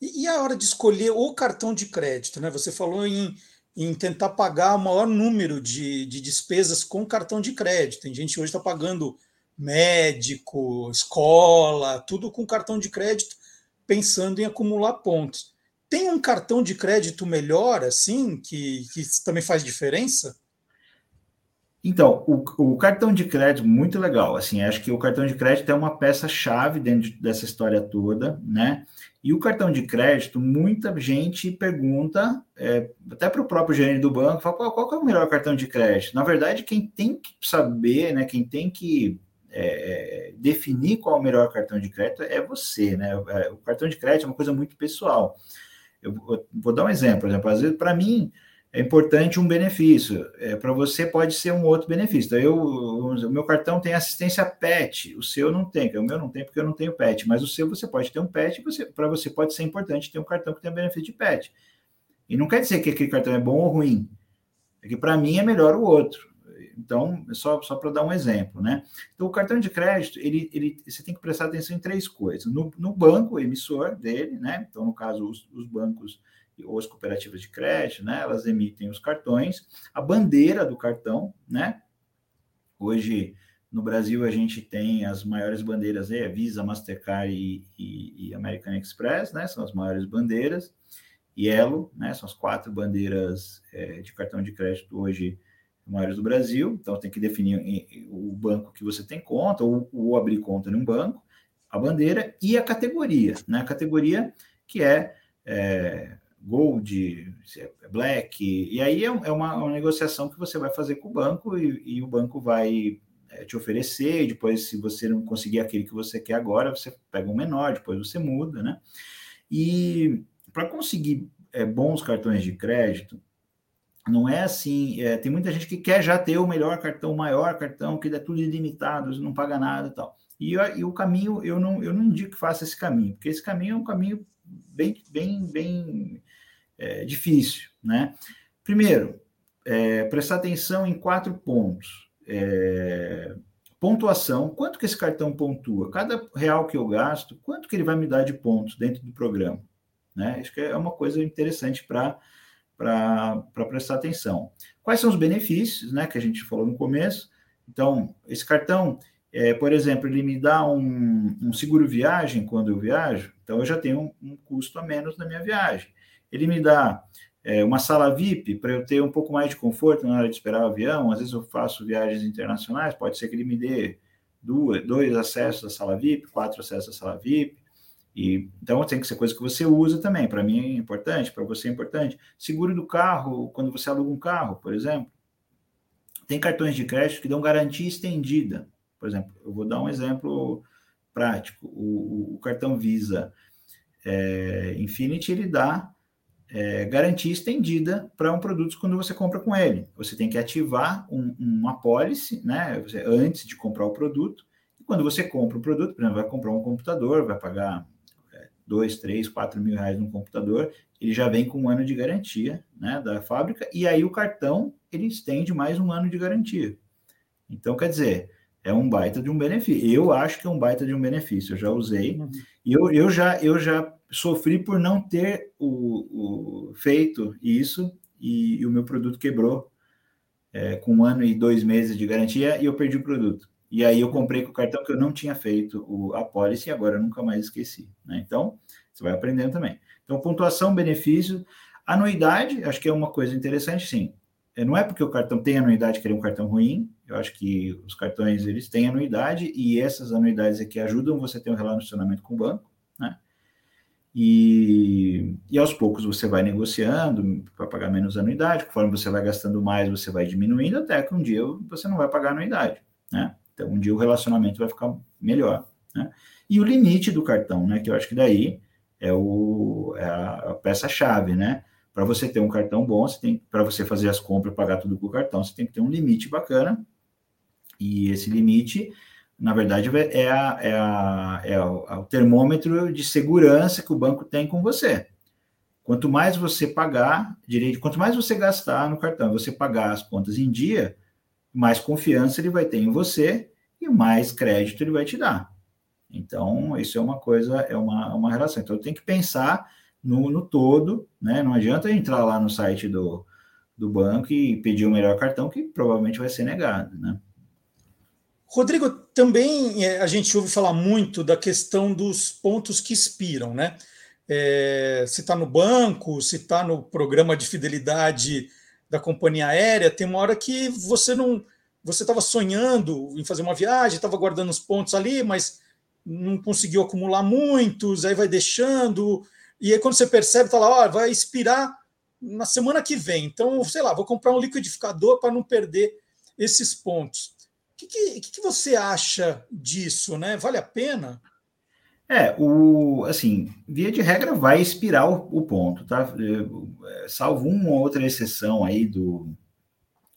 E, e, a hora de escolher o cartão de crédito, né? Você falou em, em tentar pagar o maior número de, de despesas com cartão de crédito. Tem gente hoje está pagando médico, escola, tudo com cartão de crédito, pensando em acumular pontos. Tem um cartão de crédito melhor, assim, que, que também faz diferença? Então, o, o, cartão de crédito, muito legal. Assim, acho que o cartão de crédito é uma peça-chave dentro dessa história toda, né? E o cartão de crédito, muita gente pergunta, é, até para o próprio gerente do banco, fala, qual, qual é o melhor cartão de crédito? Na verdade, quem tem que saber, né? Quem tem que é, definir qual é o melhor cartão de crédito é você, né? É, o cartão de crédito é uma coisa muito pessoal. Eu vou, vou dar um exemplo, por exemplo, às vezes, para mim, é importante um benefício. É, para você pode ser um outro benefício. Então, eu, o meu cartão tem assistência PET, o seu não tem, o meu não tem porque eu não tenho PET, mas o seu você pode ter um PET, para você pode ser importante ter um cartão que tenha benefício de PET. E não quer dizer que aquele cartão é bom ou ruim. É que para mim é melhor o outro. Então, é só, só para dar um exemplo, né? Então, o cartão de crédito, ele, ele, você tem que prestar atenção em três coisas. No, no banco emissor dele, né? Então, no caso, os, os bancos ou as cooperativas de crédito, né? Elas emitem os cartões, a bandeira do cartão, né? Hoje, no Brasil, a gente tem as maiores bandeiras, é Visa, Mastercard e, e, e American Express, né? São as maiores bandeiras. E Elo, né? São as quatro bandeiras é, de cartão de crédito hoje maiores do Brasil. Então, tem que definir o banco que você tem conta ou, ou abrir conta em um banco, a bandeira e a categoria, né? A categoria que é, é Gold, é Black, e aí é, é uma, uma, negociação que você vai fazer com o banco e, e o banco vai é, te oferecer, e depois, se você não conseguir aquele que você quer agora, você pega um menor, depois você muda, né? E para conseguir é, bons cartões de crédito, não é assim. É, tem muita gente que quer já ter o melhor cartão, o maior cartão, que dá tudo ilimitado, não paga nada e tal. E, e, o caminho, eu não, eu não indico que faça esse caminho, porque esse caminho é um caminho bem, bem, bem é, difícil, né? Primeiro, é, prestar atenção em quatro pontos. É, pontuação, quanto que esse cartão pontua? Cada real que eu gasto, quanto que ele vai me dar de pontos dentro do programa? Né? Que é uma coisa interessante para para prestar atenção. Quais são os benefícios, né, que a gente falou no começo? Então, esse cartão, é, por exemplo, ele me dá um, um, seguro viagem quando eu viajo, então eu já tenho um, um custo a menos na minha viagem. Ele me dá é, uma sala VIP para eu ter um pouco mais de conforto na hora de esperar o avião. Às vezes eu faço viagens internacionais, pode ser que ele me dê duas, dois acessos à sala VIP, quatro acessos à sala VIP. E, então tem que ser coisa que você usa também. Para mim é importante, para você é importante. Seguro do carro, quando você aluga um carro, por exemplo. Tem cartões de crédito que dão garantia estendida. Por exemplo, eu vou dar um exemplo prático. O, o cartão Visa é, Infinity ele dá é, garantia estendida para um produto quando você compra com ele. Você tem que ativar um, uma policy, né? Você, antes de comprar o produto. E quando você compra o produto, por exemplo, vai comprar um computador, vai pagar dois, três, quatro mil reais no computador, ele já vem com um ano de garantia né, da fábrica, e aí o cartão ele estende mais um ano de garantia. Então, quer dizer, é um baita de um benefício. Eu acho que é um baita de um benefício, eu já usei, uhum. e eu, eu, já, eu já sofri por não ter o, o feito isso, e, e, o meu produto quebrou é, com um ano e dois meses de garantia, e eu perdi o produto. E aí eu comprei com o cartão que eu não tinha feito o, a policy e agora eu nunca mais esqueci. Né? Então, você vai aprendendo também. Então, pontuação, benefício, anuidade, acho que é uma coisa interessante, sim. É, não é porque o cartão tem anuidade que ele é um cartão ruim. Eu acho que os cartões eles têm anuidade e essas anuidades aqui ajudam você a ter um relacionamento com o banco? E, e aos poucos você vai negociando para pagar menos anuidade, conforme você vai gastando mais, você vai diminuindo, até que um dia você não vai pagar anuidade, né? Então, um dia o relacionamento vai ficar melhor. Né? E o limite do cartão, né? Que eu acho que daí é, o, é a peça-chave, né? Para você ter um cartão bom, você tem para você fazer as compras, pagar tudo com o cartão, você tem que ter um limite bacana. E esse limite, na verdade, é, a, é, a, é o termômetro de segurança que o banco tem com você. Quanto mais você pagar direito, quanto mais você gastar no cartão, você pagar as contas em dia, mais confiança ele vai ter em você e mais crédito ele vai te dar. Então, isso é uma coisa, é uma, uma relação. Então, tem que pensar no, no todo, né? Não adianta entrar lá no site do, do banco e pedir o melhor cartão, que provavelmente vai ser negado, né? Rodrigo, também é, a gente ouve falar muito da questão dos pontos que expiram, né? É, se está no banco, se está no programa de fidelidade da companhia aérea, tem uma hora que você não. Você estava sonhando em fazer uma viagem, estava guardando os pontos ali, mas não conseguiu acumular muitos, aí vai deixando, e aí, quando você percebe, tá lá, ó, vai expirar na semana que vem. Então, sei lá, vou comprar um liquidificador para não perder esses pontos. Que, que, que, você acha disso, né? Vale a pena? É, o assim, via de regra vai expirar o, o ponto, tá? É, salvo uma ou outra exceção aí do,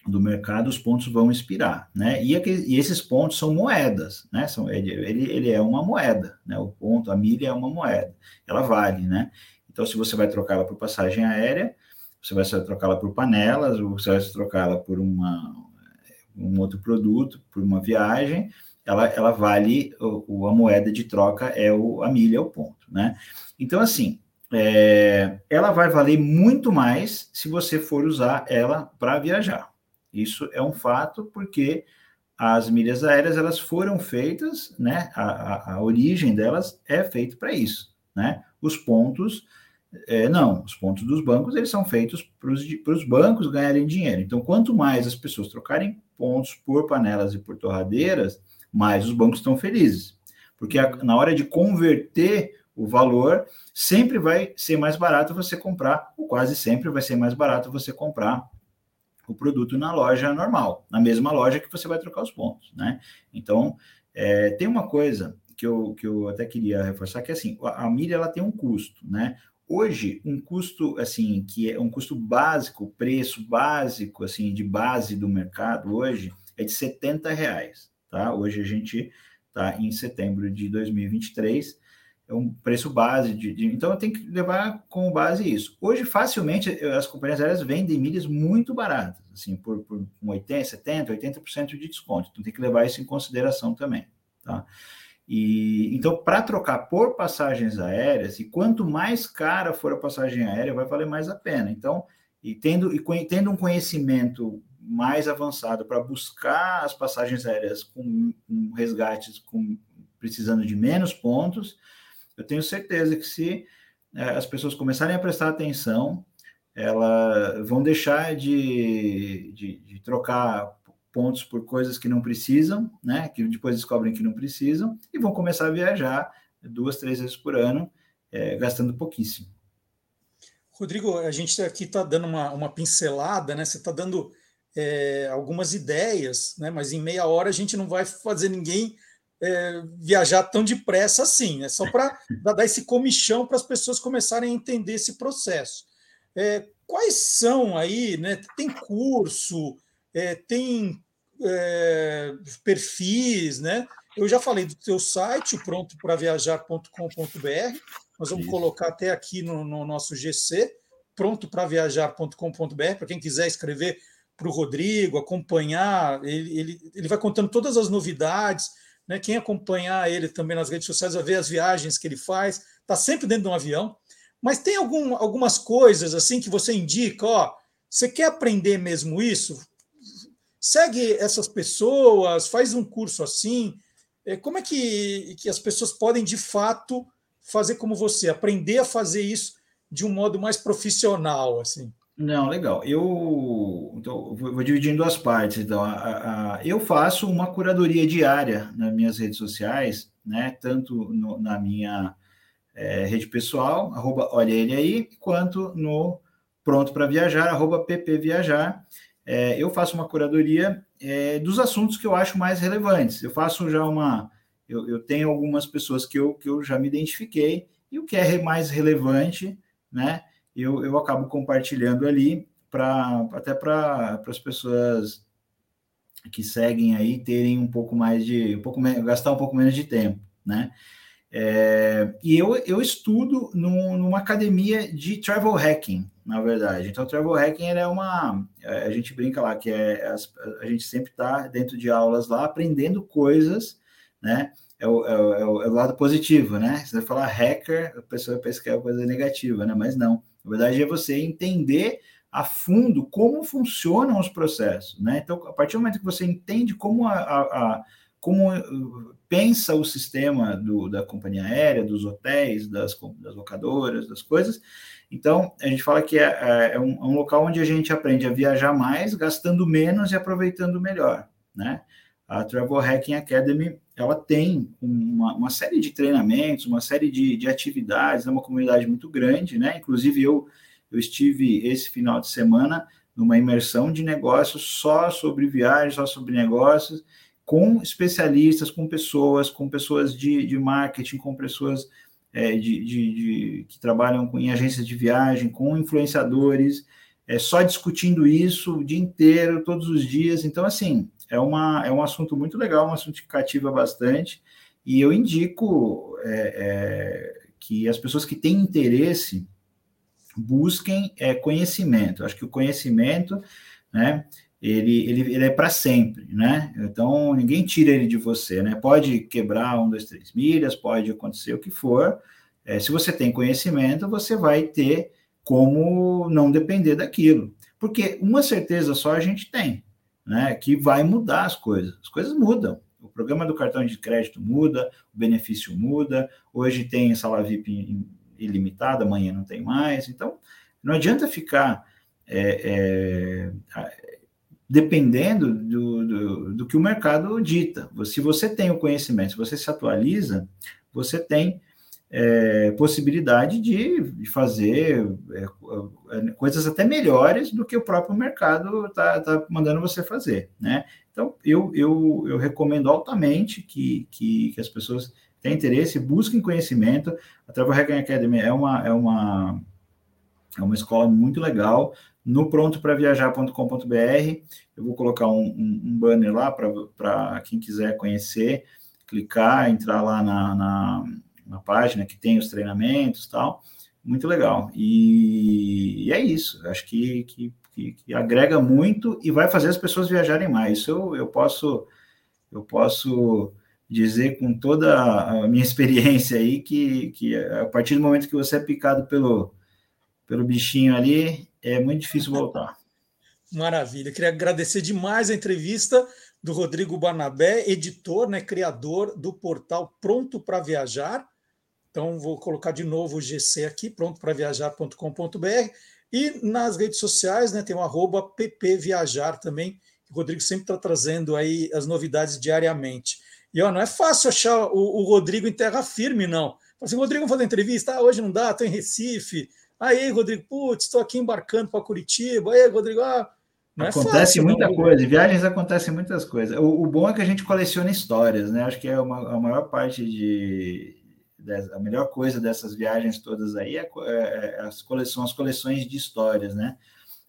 do mercado, os pontos vão expirar, né? E, aqui, e esses pontos são moedas, né? São, ele, ele, ele, é uma moeda, né? O ponto, a milha é uma moeda, ela vale, né? Então, se você vai trocá-la por passagem aérea, você vai trocá-la por panelas, ou você vai trocá-la por uma, um outro produto, por uma viagem, ela, ela vale, o, a moeda de troca é o, a milha, é o ponto, né? Então, assim, é, ela vai valer muito mais se você for usar ela para viajar, isso é um fato porque as milhas aéreas elas foram feitas, né? A, a, a origem delas é feita para isso, né? Os pontos é, não, os pontos dos bancos eles são feitos para os bancos ganharem dinheiro. Então, quanto mais as pessoas trocarem pontos por panelas e por torradeiras, mais os bancos estão felizes. Porque a, na hora de converter o valor, sempre vai ser mais barato você comprar, ou quase sempre vai ser mais barato você comprar o produto na loja normal, na mesma loja que você vai trocar os pontos, né? Então, é, tem uma coisa que eu, que eu até queria reforçar, que é assim, a, milha ela tem um custo, né? Hoje, um custo, assim, que é um custo básico, preço básico, assim, de base do mercado hoje, é de 70 reais, tá? Hoje a gente está em setembro de 2023, é um preço base de, de, então tenho que levar como base isso. Hoje facilmente as companhias aéreas vendem milhas muito baratas, assim, por, por 80, 70, 80% de desconto. Então tem que levar isso em consideração também, tá? E então para trocar por passagens aéreas, e quanto mais cara for a passagem aérea, vai valer mais a pena. Então, e tendo e tendo um conhecimento mais avançado para buscar as passagens aéreas com, com resgates com precisando de menos pontos, eu tenho certeza que se é, as pessoas começarem a prestar atenção, elas vão deixar de, de, de, trocar pontos por coisas que não precisam, né? Que depois descobrem que não precisam, e vão começar a viajar duas, três vezes por ano, é, gastando pouquíssimo. Rodrigo, a gente aqui está dando uma, uma pincelada, né? Você está dando é, algumas ideias, né? Mas em meia hora a gente não vai fazer ninguém é, viajar tão depressa assim, é só para dar esse comichão para as pessoas começarem a entender esse processo. É, quais são aí, né? Tem curso, é, tem é, perfis, né? Eu já falei do seu site, pronto para viajar.com.br. Nós vamos Isso. colocar até aqui no, no nosso GC, pronto para viajar.com.br, para quem quiser escrever para o Rodrigo, acompanhar, ele, ele, ele vai contando todas as novidades né? Quem acompanhar ele também nas redes sociais vai ver as viagens que ele faz, está sempre dentro de um avião. Mas tem algum, algumas coisas assim que você indica, ó, você quer aprender mesmo isso? Segue essas pessoas, faz um curso assim. É, como é que, que as pessoas podem de fato fazer como você, aprender a fazer isso de um modo mais profissional, assim? Não, legal. Eu então, vou dividir em duas partes. Então, a, a, eu faço uma curadoria diária nas minhas redes sociais, né? Tanto no, na minha é, rede pessoal, arroba olha ele aí, quanto no Pronto para Viajar, arroba ppviajar. É, eu faço uma curadoria é, dos assuntos que eu acho mais relevantes. Eu faço já uma. Eu, eu tenho algumas pessoas que eu, que eu já me identifiquei e o que é mais relevante, né, eu, eu acabo compartilhando ali para até para as pessoas que seguem aí terem um pouco mais de um pouco gastar um pouco menos de tempo, né? É, e eu, eu estudo num, numa academia de travel hacking, na verdade. Então, travel hacking é uma. É, a gente brinca lá que é, a gente sempre está dentro de aulas lá aprendendo coisas, né? É o, é o, é o, lado positivo, né? Se você falar hacker, a pessoa pensa que é uma coisa negativa, né? Mas não. Na verdade, é você entender a fundo como funcionam os processos, né? Então, a partir do momento que você entende como a, a, a como uh, pensa o sistema do, da companhia aérea, dos hotéis, das, das locadoras, das coisas. Então, a gente fala que é, é, é, um, é, um, local onde a gente aprende a viajar mais, gastando menos e aproveitando melhor, né? A Travel Hacking Academy, ela tem uma, uma série de treinamentos, uma série de, de atividades, é uma comunidade muito grande, né? Inclusive, eu, eu estive esse final de semana numa imersão de negócios só sobre viagens, só sobre negócios, com especialistas, com pessoas, com pessoas de, de marketing, com pessoas é, de, de, de, que trabalham com, em agências de viagem, com influenciadores, é, só discutindo isso o dia inteiro, todos os dias. Então, assim, é, uma, é um assunto muito legal, um assunto que cativa bastante, e eu indico é, é que as pessoas que têm interesse busquem é, conhecimento. Acho que o conhecimento, né? Ele, ele, ele é para sempre, né? Então ninguém tira ele de você, né? Pode quebrar um, dois, três milhas, pode acontecer o que for. É, se você tem conhecimento, você vai ter como não depender daquilo. Porque uma certeza só a gente tem, né? Que vai mudar as coisas. As coisas mudam. O programa do cartão de crédito muda, o benefício muda. Hoje tem sala VIP ilimitada, amanhã não tem mais. Então, não adianta ficar é, é, dependendo do, do, do, que o mercado dita. Se você tem o conhecimento, se você se atualiza, você tem é, possibilidade de, de fazer é, é coisas até melhores do que o próprio mercado está tá mandando você fazer, né? Então, eu, eu, eu recomendo altamente que, que, que as pessoas tenham interesse, busquem conhecimento. A Travel Hacking Academy é uma, é uma, é uma escola muito legal, no prontopraviajar.com.br. Eu vou colocar um, um, um banner lá para quem quiser conhecer, clicar, entrar lá na, na, na, página que tem os treinamentos tal. Muito legal. E, e é isso. Acho que, que, que, que, agrega muito e vai fazer as pessoas viajarem mais. Isso eu, eu posso eu posso dizer com toda a minha experiência aí que, que a partir do momento que você é picado pelo, pelo bichinho ali, é muito difícil voltar. Maravilha. Queria agradecer demais a entrevista do Rodrigo Barnabé, editor, né, criador do portal Pronto para Viajar. Então, vou colocar de novo o GC aqui, prontopraviajar.com.br. E nas redes sociais, né, tem o arroba ppviajar também. O Rodrigo sempre está trazendo aí as novidades diariamente. E ó, não é fácil achar o, o Rodrigo em terra firme, não. Assim, Rodrigo, vamos fazer entrevista? Ah, hoje não dá, estou em Recife, Aí, Rodrigo, putz, estou aqui embarcando para Curitiba. Aí, Rodrigo, ah, não é acontece fácil, muita não, coisa, viagens acontecem muitas coisas. O, o, bom é que a gente coleciona histórias, né? Acho que é uma, a maior parte de, de, a melhor coisa dessas viagens todas aí é, é, é as coleções, as coleções de histórias, né?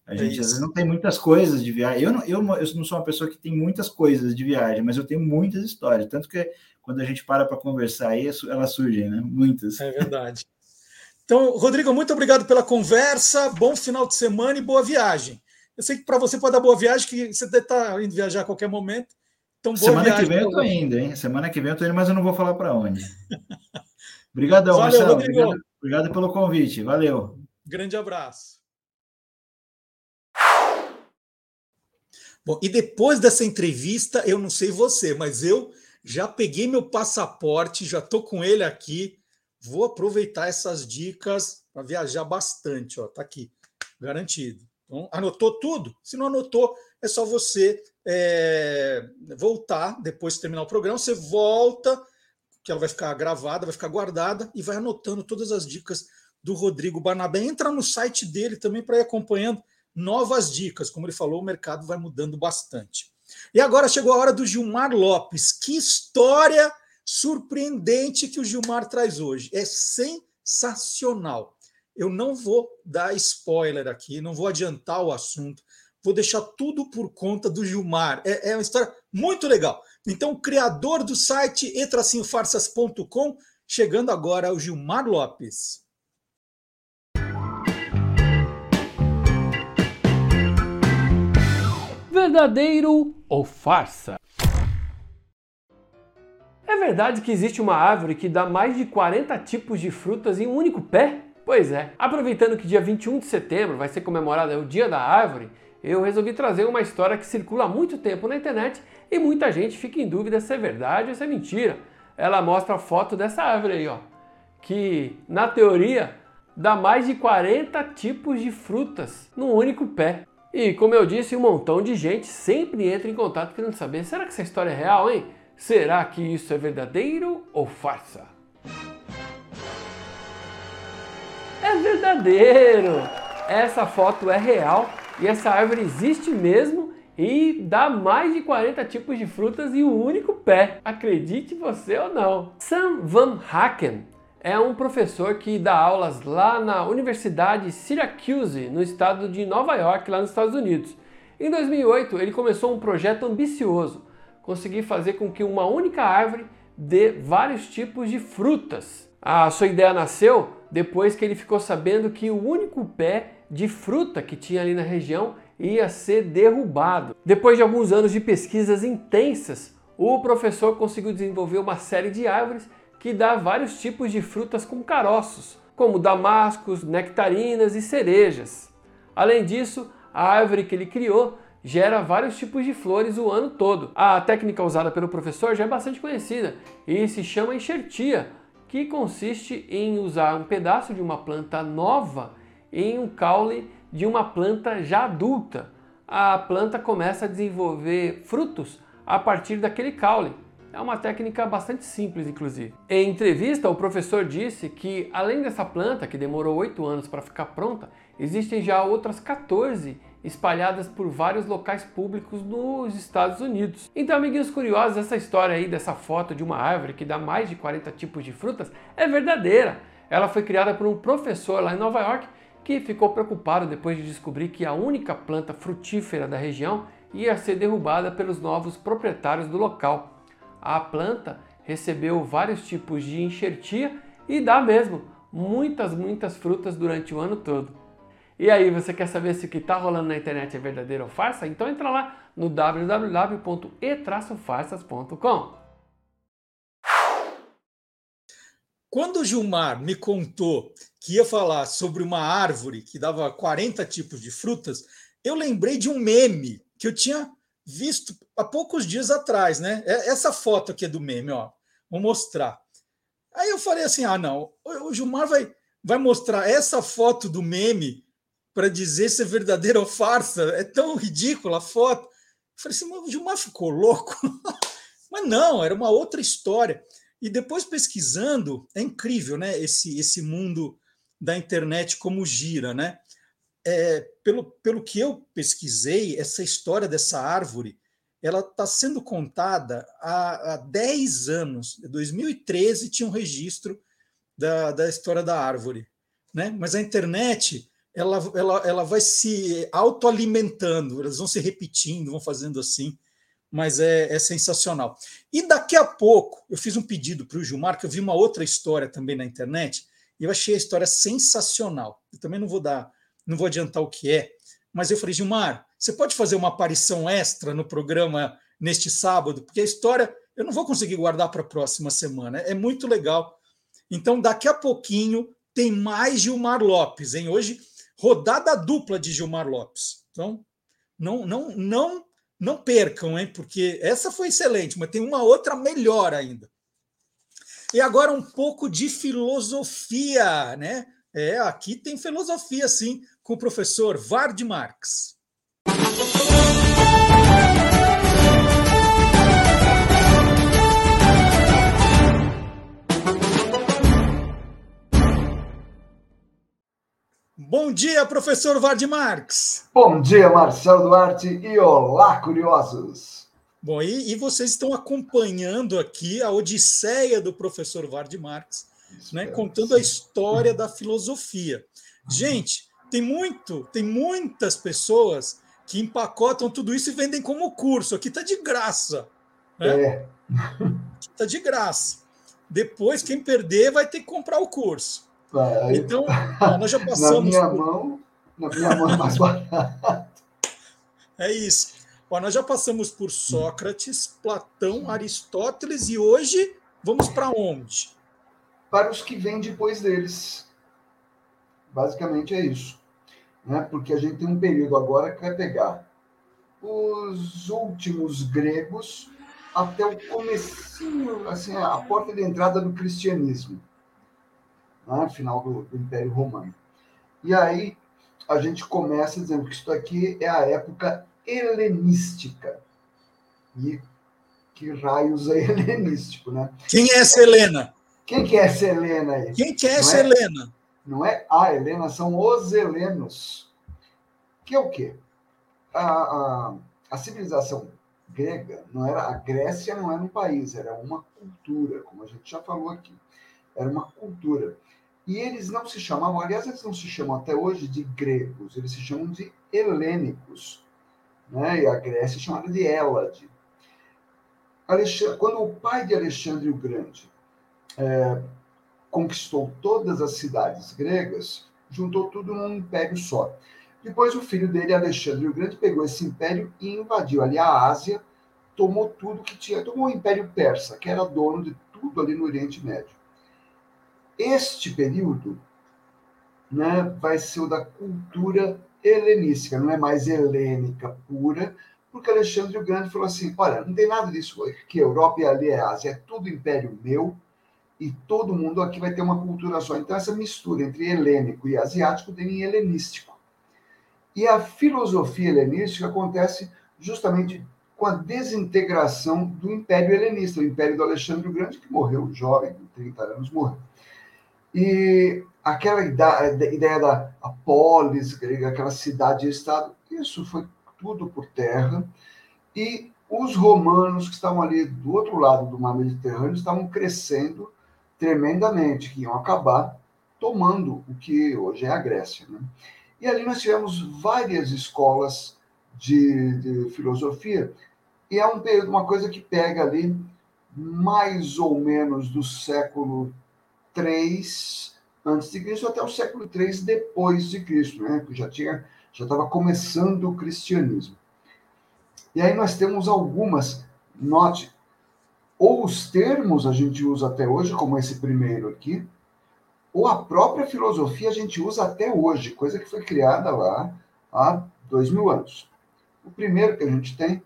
A gente é às vezes não tem muitas coisas de viagem. Eu não, eu, eu não sou uma pessoa que tem muitas coisas de viagem, mas eu tenho muitas histórias. Tanto que quando a gente para para conversar aí, elas surgem, né? Muitas. É verdade. Então, Rodrigo, muito obrigado pela conversa, bom final de semana e boa viagem. Eu sei que para você pode dar boa viagem, que você deve estar tá indo viajar a qualquer momento. Então, boa Semana viagem, que vem eu estou indo, hein? Semana que vem eu estou indo, mas eu não vou falar para onde. Obrigadão, Valeu, Marcelo. Obrigado, obrigado pelo convite. Valeu. Grande abraço. Bom, e depois dessa entrevista, eu não sei você, mas eu já peguei meu passaporte, já estou com ele aqui Vou aproveitar essas dicas para viajar bastante, ó, tá aqui, garantido. Então, anotou tudo? Se não anotou, é só você é, voltar depois de terminar o programa. Você volta, que ela vai ficar gravada, vai ficar guardada e vai anotando todas as dicas do Rodrigo Barnabé. Entra no site dele também para ir acompanhando novas dicas. Como ele falou, o mercado vai mudando bastante. E agora chegou a hora do Gilmar Lopes. Que história surpreendente que o Gilmar traz hoje. É sensacional. Eu não vou dar spoiler aqui, não vou adiantar o assunto, vou deixar tudo por conta do Gilmar. É, é uma história muito legal. Então, o criador do site e-farsas.com, chegando agora ao Gilmar Lopes. Verdadeiro ou farsa? É verdade que existe uma árvore que dá mais de 40 tipos de frutas em um único pé? Pois é, aproveitando que dia 21 de setembro vai ser comemorado o Dia da Árvore, eu resolvi trazer uma história que circula há muito tempo na internet e muita gente fica em dúvida se é verdade ou se é mentira. Ela mostra a foto dessa árvore aí, ó, que na teoria dá mais de 40 tipos de frutas num único pé. E como eu disse, um montão de gente sempre entra em contato querendo saber: será que essa história é real, hein? Será que isso é verdadeiro ou farsa? É verdadeiro! Essa foto é real e essa árvore existe mesmo e dá mais de 40 tipos de frutas em um único pé. Acredite você ou não. Sam Van Haken é um professor que dá aulas lá na Universidade Syracuse, no estado de Nova York, lá nos Estados Unidos. Em 2008, ele começou um projeto ambicioso conseguir fazer com que uma única árvore dê vários tipos de frutas. A sua ideia nasceu depois que ele ficou sabendo que o único pé de fruta que tinha ali na região ia ser derrubado. Depois de alguns anos de pesquisas intensas, o professor conseguiu desenvolver uma série de árvores que dá vários tipos de frutas com caroços, como damascos, nectarinas e cerejas. Além disso, a árvore que ele criou gera vários tipos de flores o ano todo. A técnica usada pelo professor já é bastante conhecida e se chama enxertia, que consiste em usar um pedaço de uma planta nova em um caule de uma planta já adulta. A planta começa a desenvolver frutos a partir daquele caule. É uma técnica bastante simples, inclusive. Em entrevista, o professor disse que, além dessa planta, que demorou oito anos para ficar pronta, existem já outras 14 espalhadas por vários locais públicos nos Estados Unidos. Então, amiguinhos curiosos, essa história aí dessa foto de uma árvore que dá mais de 40 tipos de frutas é verdadeira. Ela foi criada por um professor lá em Nova York que ficou preocupado depois de descobrir que a única planta frutífera da região ia ser derrubada pelos novos proprietários do local. A planta recebeu vários tipos de enxertia e dá mesmo muitas, muitas frutas durante o ano todo. E aí, você quer saber se o que está rolando na internet é verdadeiro ou farsa? Então entra lá no www.e-farsas.com. Quando o Gilmar me contou que ia falar sobre uma árvore que dava 40 tipos de frutas, eu lembrei de um meme que eu tinha visto há poucos dias atrás, né? É, essa foto aqui é do meme, ó. Vou mostrar. Aí eu falei assim: ah, não, o Gilmar vai, vai mostrar essa foto do meme para dizer se é verdadeira ou farsa. É tão ridícula a foto. Eu falei assim, mas o Gilmar ficou louco. mas não, era uma outra história. E depois pesquisando, é incrível, né? Esse, esse mundo da internet como gira, né? É, pelo, pelo que eu pesquisei, essa história dessa árvore, ela está sendo contada há, há 10 anos. Em 2013 tinha um registro da, da história da árvore, né? Mas a internet ela, ela, ela vai se autoalimentando, elas vão se repetindo, vão fazendo assim, mas é, é sensacional. E daqui a pouco, eu fiz um pedido para o Gilmar, que eu vi uma outra história também na internet, e eu achei a história sensacional. Eu também não vou dar, não vou adiantar o que é, mas eu falei, Gilmar, você pode fazer uma aparição extra no programa neste sábado? Porque a história eu não vou conseguir guardar para a próxima semana, é muito legal. Então, daqui a pouquinho tem mais Gilmar Lopes, hein? Hoje rodada dupla de Gilmar Lopes. Então, não, não, não, não percam, hein? Porque essa foi excelente, mas tem uma outra melhor ainda. E agora um pouco de filosofia, né? É, aqui tem filosofia, sim, com o professor Vard Marx. Bom dia, professor Vard Marx. Bom dia, Marcelo Duarte e olá, curiosos. Bom, e, e vocês estão acompanhando aqui a odisseia do professor Vard Marx né, contando a história da filosofia. Gente, tem muito, tem muitas pessoas que empacotam tudo isso e vendem como curso. Aqui está de graça. Né? É. Está de graça. Depois, quem perder vai ter que comprar o curso. Então, nós já passamos. Na minha por... mão, na minha mão é mais barato. É isso. Ó, nós já passamos por Sócrates, Platão, Aristóteles e hoje vamos para onde? Para os que vêm depois deles. Basicamente é isso. Né? Porque a gente tem um período agora que vai pegar os últimos gregos até o comecinho, assim, a porta de entrada do cristianismo, né? final do, do Império Romano. E aí a gente começa dizendo que isso aqui é a época helenística. E que raios é helenístico, né? Quem é essa Helena? Quem que é essa Helena aí? Quem que é essa é, Helena? Não é a Helena, são os helenos. Que é o quê? A, a, a civilização grega não era a Grécia não era um país, era uma cultura, como a gente já falou aqui. Era uma cultura. E eles não se chamavam, aliás, eles não se chamam até hoje de gregos, eles se chamam de helênicos né? e a Grécia é chamada de Hélade. Quando o pai de Alexandre o Grande é, conquistou todas as cidades gregas, juntou tudo num império só. Depois o filho dele, Alexandre o Grande, pegou esse império e invadiu ali a Ásia, tomou tudo que tinha, tomou o Império Persa, que era dono de tudo ali no Oriente Médio. Este período né, vai ser o da cultura helenística, não é mais helênica pura, porque Alexandre o Grande falou assim: olha, não tem nada disso que Europa e ali é Ásia, é tudo império meu e todo mundo aqui vai ter uma cultura só. Então, essa mistura entre helênico e asiático tem helenístico. E a filosofia helenística acontece justamente com a desintegração do Império Helenista, o Império do Alexandre o Grande, que morreu jovem, com 30 anos morreu. E aquela ideia da polis grega, aquela cidade-estado, isso foi tudo por terra. E os romanos que estavam ali do outro lado do mar Mediterrâneo estavam crescendo tremendamente, que iam acabar tomando o que hoje é a Grécia. Né? E ali nós tivemos várias escolas de, de filosofia, e é um período, uma coisa que pega ali mais ou menos do século 3 antes de Cristo até o século 3 depois de Cristo, né? Que já tinha já estava começando o cristianismo. E aí nós temos algumas, note, ou os termos a gente usa até hoje, como esse primeiro aqui, ou a própria filosofia a gente usa até hoje, coisa que foi criada lá há dois mil anos. O primeiro que a gente tem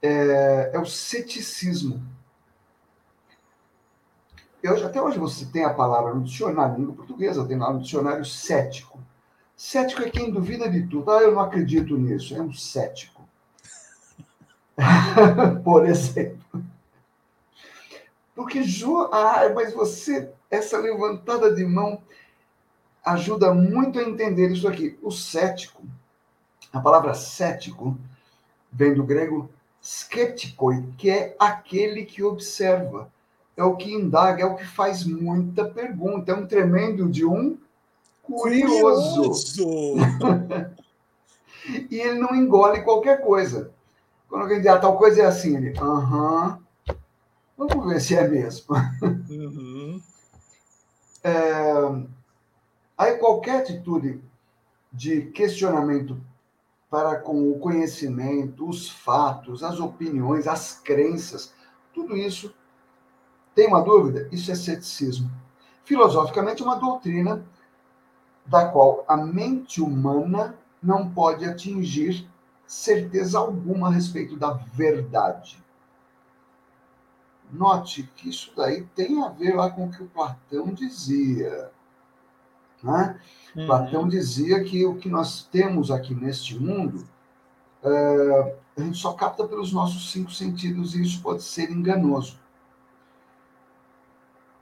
é, é o ceticismo. Eu, até hoje você tem a palavra no dicionário, língua portuguesa, tem lá no dicionário cético. Cético é quem duvida de tudo. Ah, eu não acredito nisso. É um cético. Por exemplo. Porque, Ju, ah, mas você, essa levantada de mão ajuda muito a entender isso aqui. O cético, a palavra cético, vem do grego skeptikoi, que é aquele que observa é o que indaga, é o que faz muita pergunta. É um tremendo de um curioso. curioso. e ele não engole qualquer coisa. Quando alguém diz, ah, tal coisa é assim, ele, aham, uh -huh. vamos ver se é mesmo. Uhum. É, aí qualquer atitude de questionamento para com o conhecimento, os fatos, as opiniões, as crenças, tudo isso tem uma dúvida? Isso é ceticismo. Filosoficamente, uma doutrina da qual a mente humana não pode atingir certeza alguma a respeito da verdade. Note que isso daí tem a ver lá com o que o Platão dizia. Né? Uhum. Platão dizia que o que nós temos aqui neste mundo, é, a gente só capta pelos nossos cinco sentidos e isso pode ser enganoso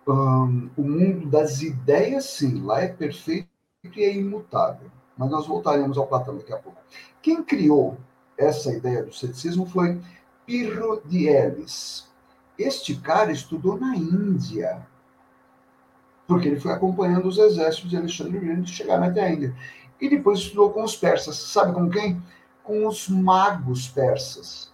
um, o mundo das ideias, sim, lá é perfeito e é imutável. Mas nós voltaremos ao Platão daqui a pouco. Quem criou essa ideia do ceticismo foi Pirro de Elis. Este cara estudou na Índia. porque ele foi acompanhando os exércitos de Alexandre Grande chegar até a Índia. E depois estudou com os persas. Sabe com quem? Com os magos persas.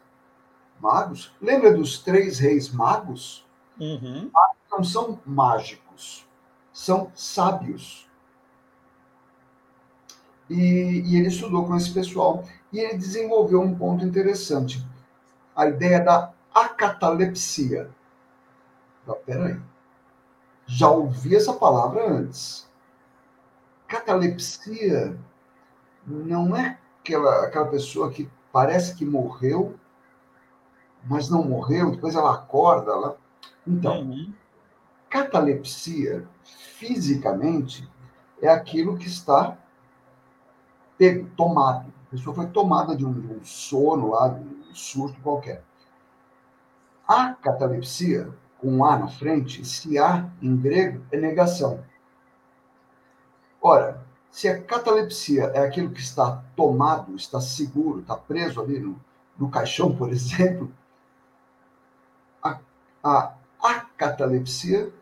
Magos? Lembra dos três reis magos? Uhum. Não são mágicos, são sábios. E, e, ele estudou com esse pessoal e ele desenvolveu um ponto interessante, a ideia da acatalepsia. Não, peraí, já ouvi essa palavra antes. Catalepsia não é aquela, aquela pessoa que parece que morreu, mas não morreu, depois ela acorda. Ela... Então, uhum. catalepsia, fisicamente, é aquilo que está pego, tomado. A pessoa foi tomada de um, de um sono lá, de um surto qualquer. A catalepsia, com A na frente, se A em grego é negação. Ora, se a catalepsia é aquilo que está tomado, está seguro, está preso ali no, no caixão, por exemplo, a, a catalepsia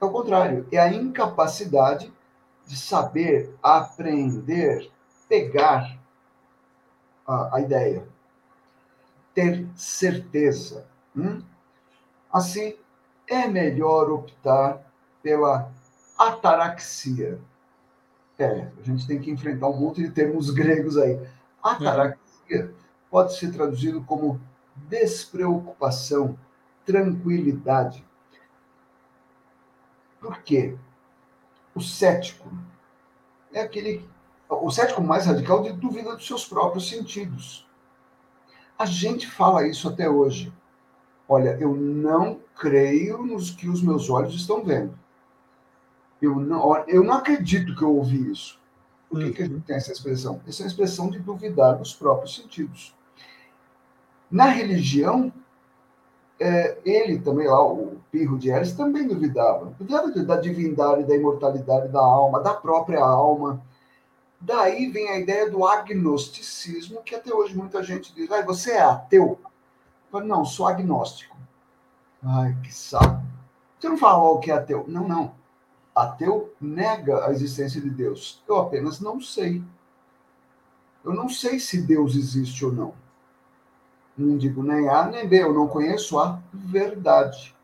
é o contrário, é a incapacidade de saber aprender pegar a, a ideia, ter certeza. Hum? Assim, é melhor optar pela ataraxia. É, a gente tem que enfrentar um monte de termos gregos aí. Ataraxia pode ser traduzido como despreocupação, tranquilidade. Por quê? O cético é aquele o cético mais radical de duvida dos seus próprios sentidos. A gente fala isso até hoje. Olha, eu não creio nos que os meus olhos estão vendo. Eu não, eu não acredito que eu ouvi isso. Por que, que a gente tem essa expressão? Essa é uma expressão de duvidar dos próprios sentidos. Na religião, é, ele também lá, o Pirro de Eres, também duvidava. Duvidava da divindade, da imortalidade da alma, da própria alma. Daí vem a ideia do agnosticismo, que até hoje muita gente diz: ah, você é ateu? Eu falo, não, sou agnóstico. Ai, que saco. Você não fala o que é ateu. Não, não. Ateu nega a existência de Deus. Eu apenas não sei. Eu não sei se Deus existe ou não. Não digo nem A nem B, eu não conheço a verdade.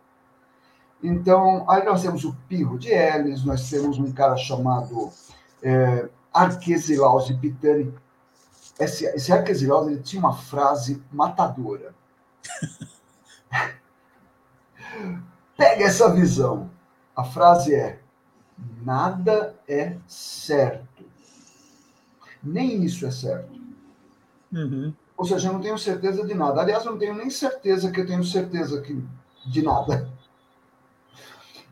Então, aí nós temos o Pirro de Elis, nós temos um cara chamado é, Arquesilaus Epitani. Esse, esse Arquesilaus ele tinha uma frase matadora. Pega essa visão. A frase é: nada é certo. Nem isso é certo. Uhum. Ou seja, eu não tenho certeza de nada. Aliás, eu não tenho nem certeza que eu tenho certeza que, de nada.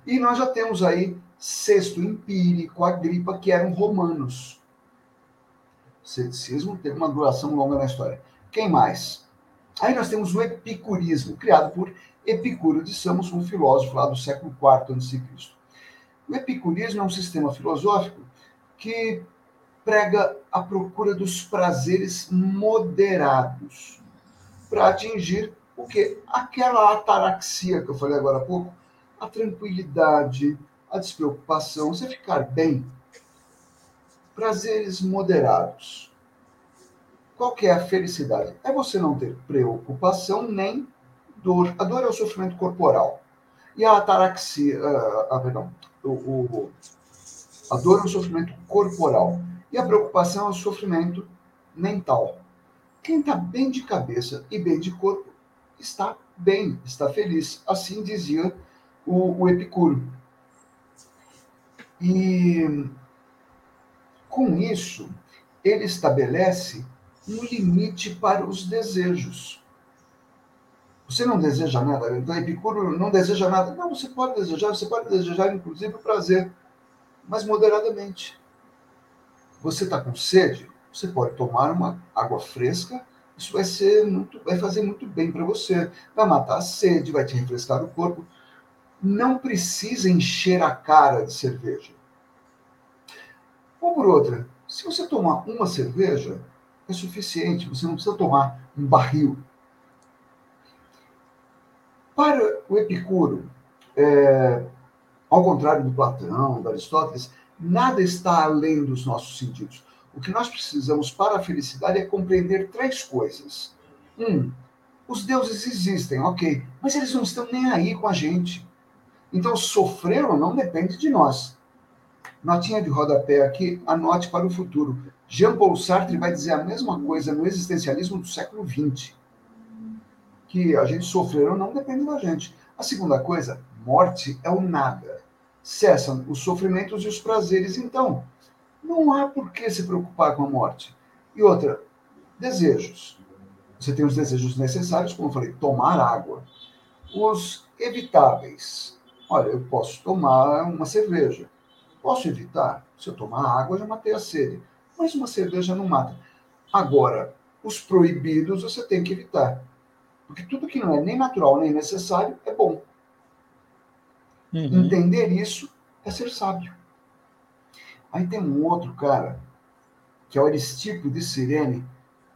E nós já temos aí Sexto Empírico, Agripa, que eram romanos. O ceticismo teve uma duração longa na história. Quem mais? Aí nós temos o epicurismo, criado por Epicuro de Samos, um filósofo lá do século IV a.C. O epicurismo é um sistema filosófico que prega a procura dos prazeres moderados para atingir o que? Aquela ataraxia que eu falei agora há pouco, a tranquilidade, a despreocupação, você ficar bem. Prazeres moderados. Qual que é a felicidade? É você não ter preocupação nem dor. A dor é o sofrimento corporal. E a ataraxia, uh, ah, perdão, o, o, a dor é o sofrimento corporal. E a preocupação é o sofrimento mental. Quem está bem de cabeça e bem de corpo está bem, está feliz. Assim dizia o, o Epicuro. E com isso, ele estabelece um limite para os desejos. Você não deseja nada, então Epicuro não deseja nada. Não, você pode desejar, você pode desejar inclusive o prazer, mas moderadamente. Você está com sede, você pode tomar uma água fresca, isso vai ser muito, vai fazer muito bem para você. Vai matar a sede, vai te refrescar o corpo não precisa encher a cara de cerveja. Ou por outra, se você tomar uma cerveja, é suficiente, você não precisa tomar um barril. Para o Epicuro, é, Ao contrário do Platão, do Aristóteles, nada está além dos nossos sentidos. O que nós precisamos para a felicidade é compreender três coisas. Um, os deuses existem, ok, mas eles não estão nem aí com a gente. Então, sofrer ou não depende de nós. Notinha de rodapé aqui, anote para o futuro. Jean-Paul Sartre vai dizer a mesma coisa no existencialismo do século XX. Que a gente sofrer ou não depende da gente. A segunda coisa, morte é o nada. Cessam os sofrimentos e os prazeres, então. Não há por que se preocupar com a morte. E outra, desejos. Você tem os desejos necessários, como eu falei, tomar água. Os evitáveis. Olha, eu posso tomar uma cerveja. Posso evitar? Se eu tomar água, já matei a sede. Mas uma cerveja não mata. Agora, os proibidos você tem que evitar. Porque tudo que não é nem natural nem necessário é bom. Uhum. Entender isso é ser sábio. Aí tem um outro cara, que é o Aristipo de Sirene,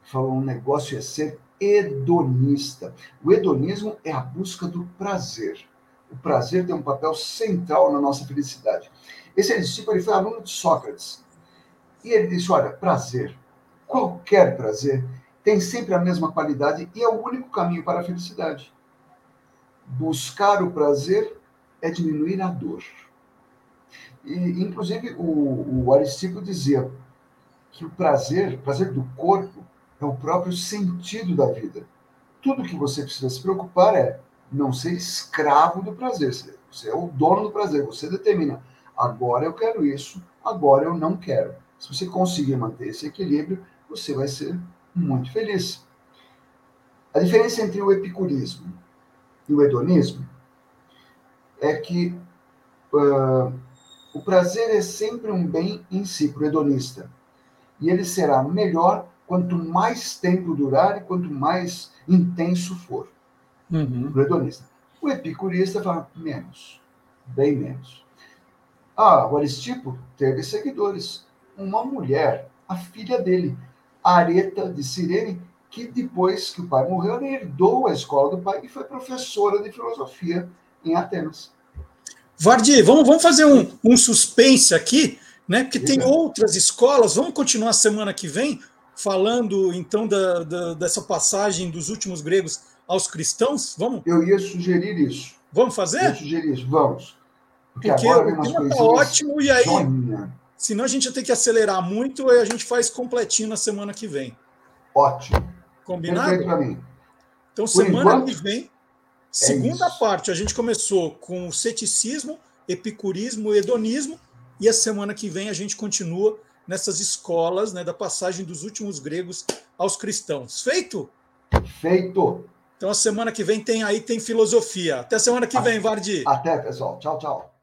que falou um negócio é ser hedonista. O hedonismo é a busca do prazer. O prazer tem um papel central na nossa felicidade. Esse Aristipo ele foi aluno de Sócrates. E ele disse: olha, prazer, qualquer prazer, tem sempre a mesma qualidade e é o único caminho para a felicidade. Buscar o prazer é diminuir a dor. E, inclusive, o, o Aristipo dizia que o prazer, o prazer do corpo, é o próprio sentido da vida. Tudo que você precisa se preocupar é não ser escravo do prazer. Você é o dono do prazer. Você determina. Agora eu quero isso, agora eu não quero. Se você conseguir manter esse equilíbrio, você vai ser muito feliz. A diferença entre o epicurismo e o hedonismo é que uh, o prazer é sempre um bem em si para o hedonista. E ele será melhor quanto mais tempo durar e quanto mais intenso for. Uhum. Para o hedonista. O epicurista fala menos, bem menos. Ah, o Aristipo teve seguidores. Uma mulher, a filha dele, Areta de Cirene, que depois que o pai morreu, herdou a escola do pai e foi professora de filosofia em Atenas. Vardi, vamos, vamos fazer um, um suspense aqui, né? Porque tem outras escolas. Vamos continuar semana que vem falando então da, da, dessa passagem dos últimos gregos aos cristãos. Vamos? Eu ia sugerir isso. Vamos fazer? Eu ia sugerir isso. Vamos. Porque, Porque agora vem umas coisas. Tá ótimo e aí. Senão a gente ia ter que acelerar muito e a gente faz completinho na semana que vem. Ótimo. Combinado? Então, Por semana enquanto, que vem, segunda é parte, a gente começou com o ceticismo, epicurismo, hedonismo, e a semana que vem a gente continua nessas escolas né, da passagem dos últimos gregos aos cristãos. Feito? Feito. Então a semana que vem tem aí tem filosofia. Até semana que vem, Vardi. Até, pessoal. Tchau, tchau.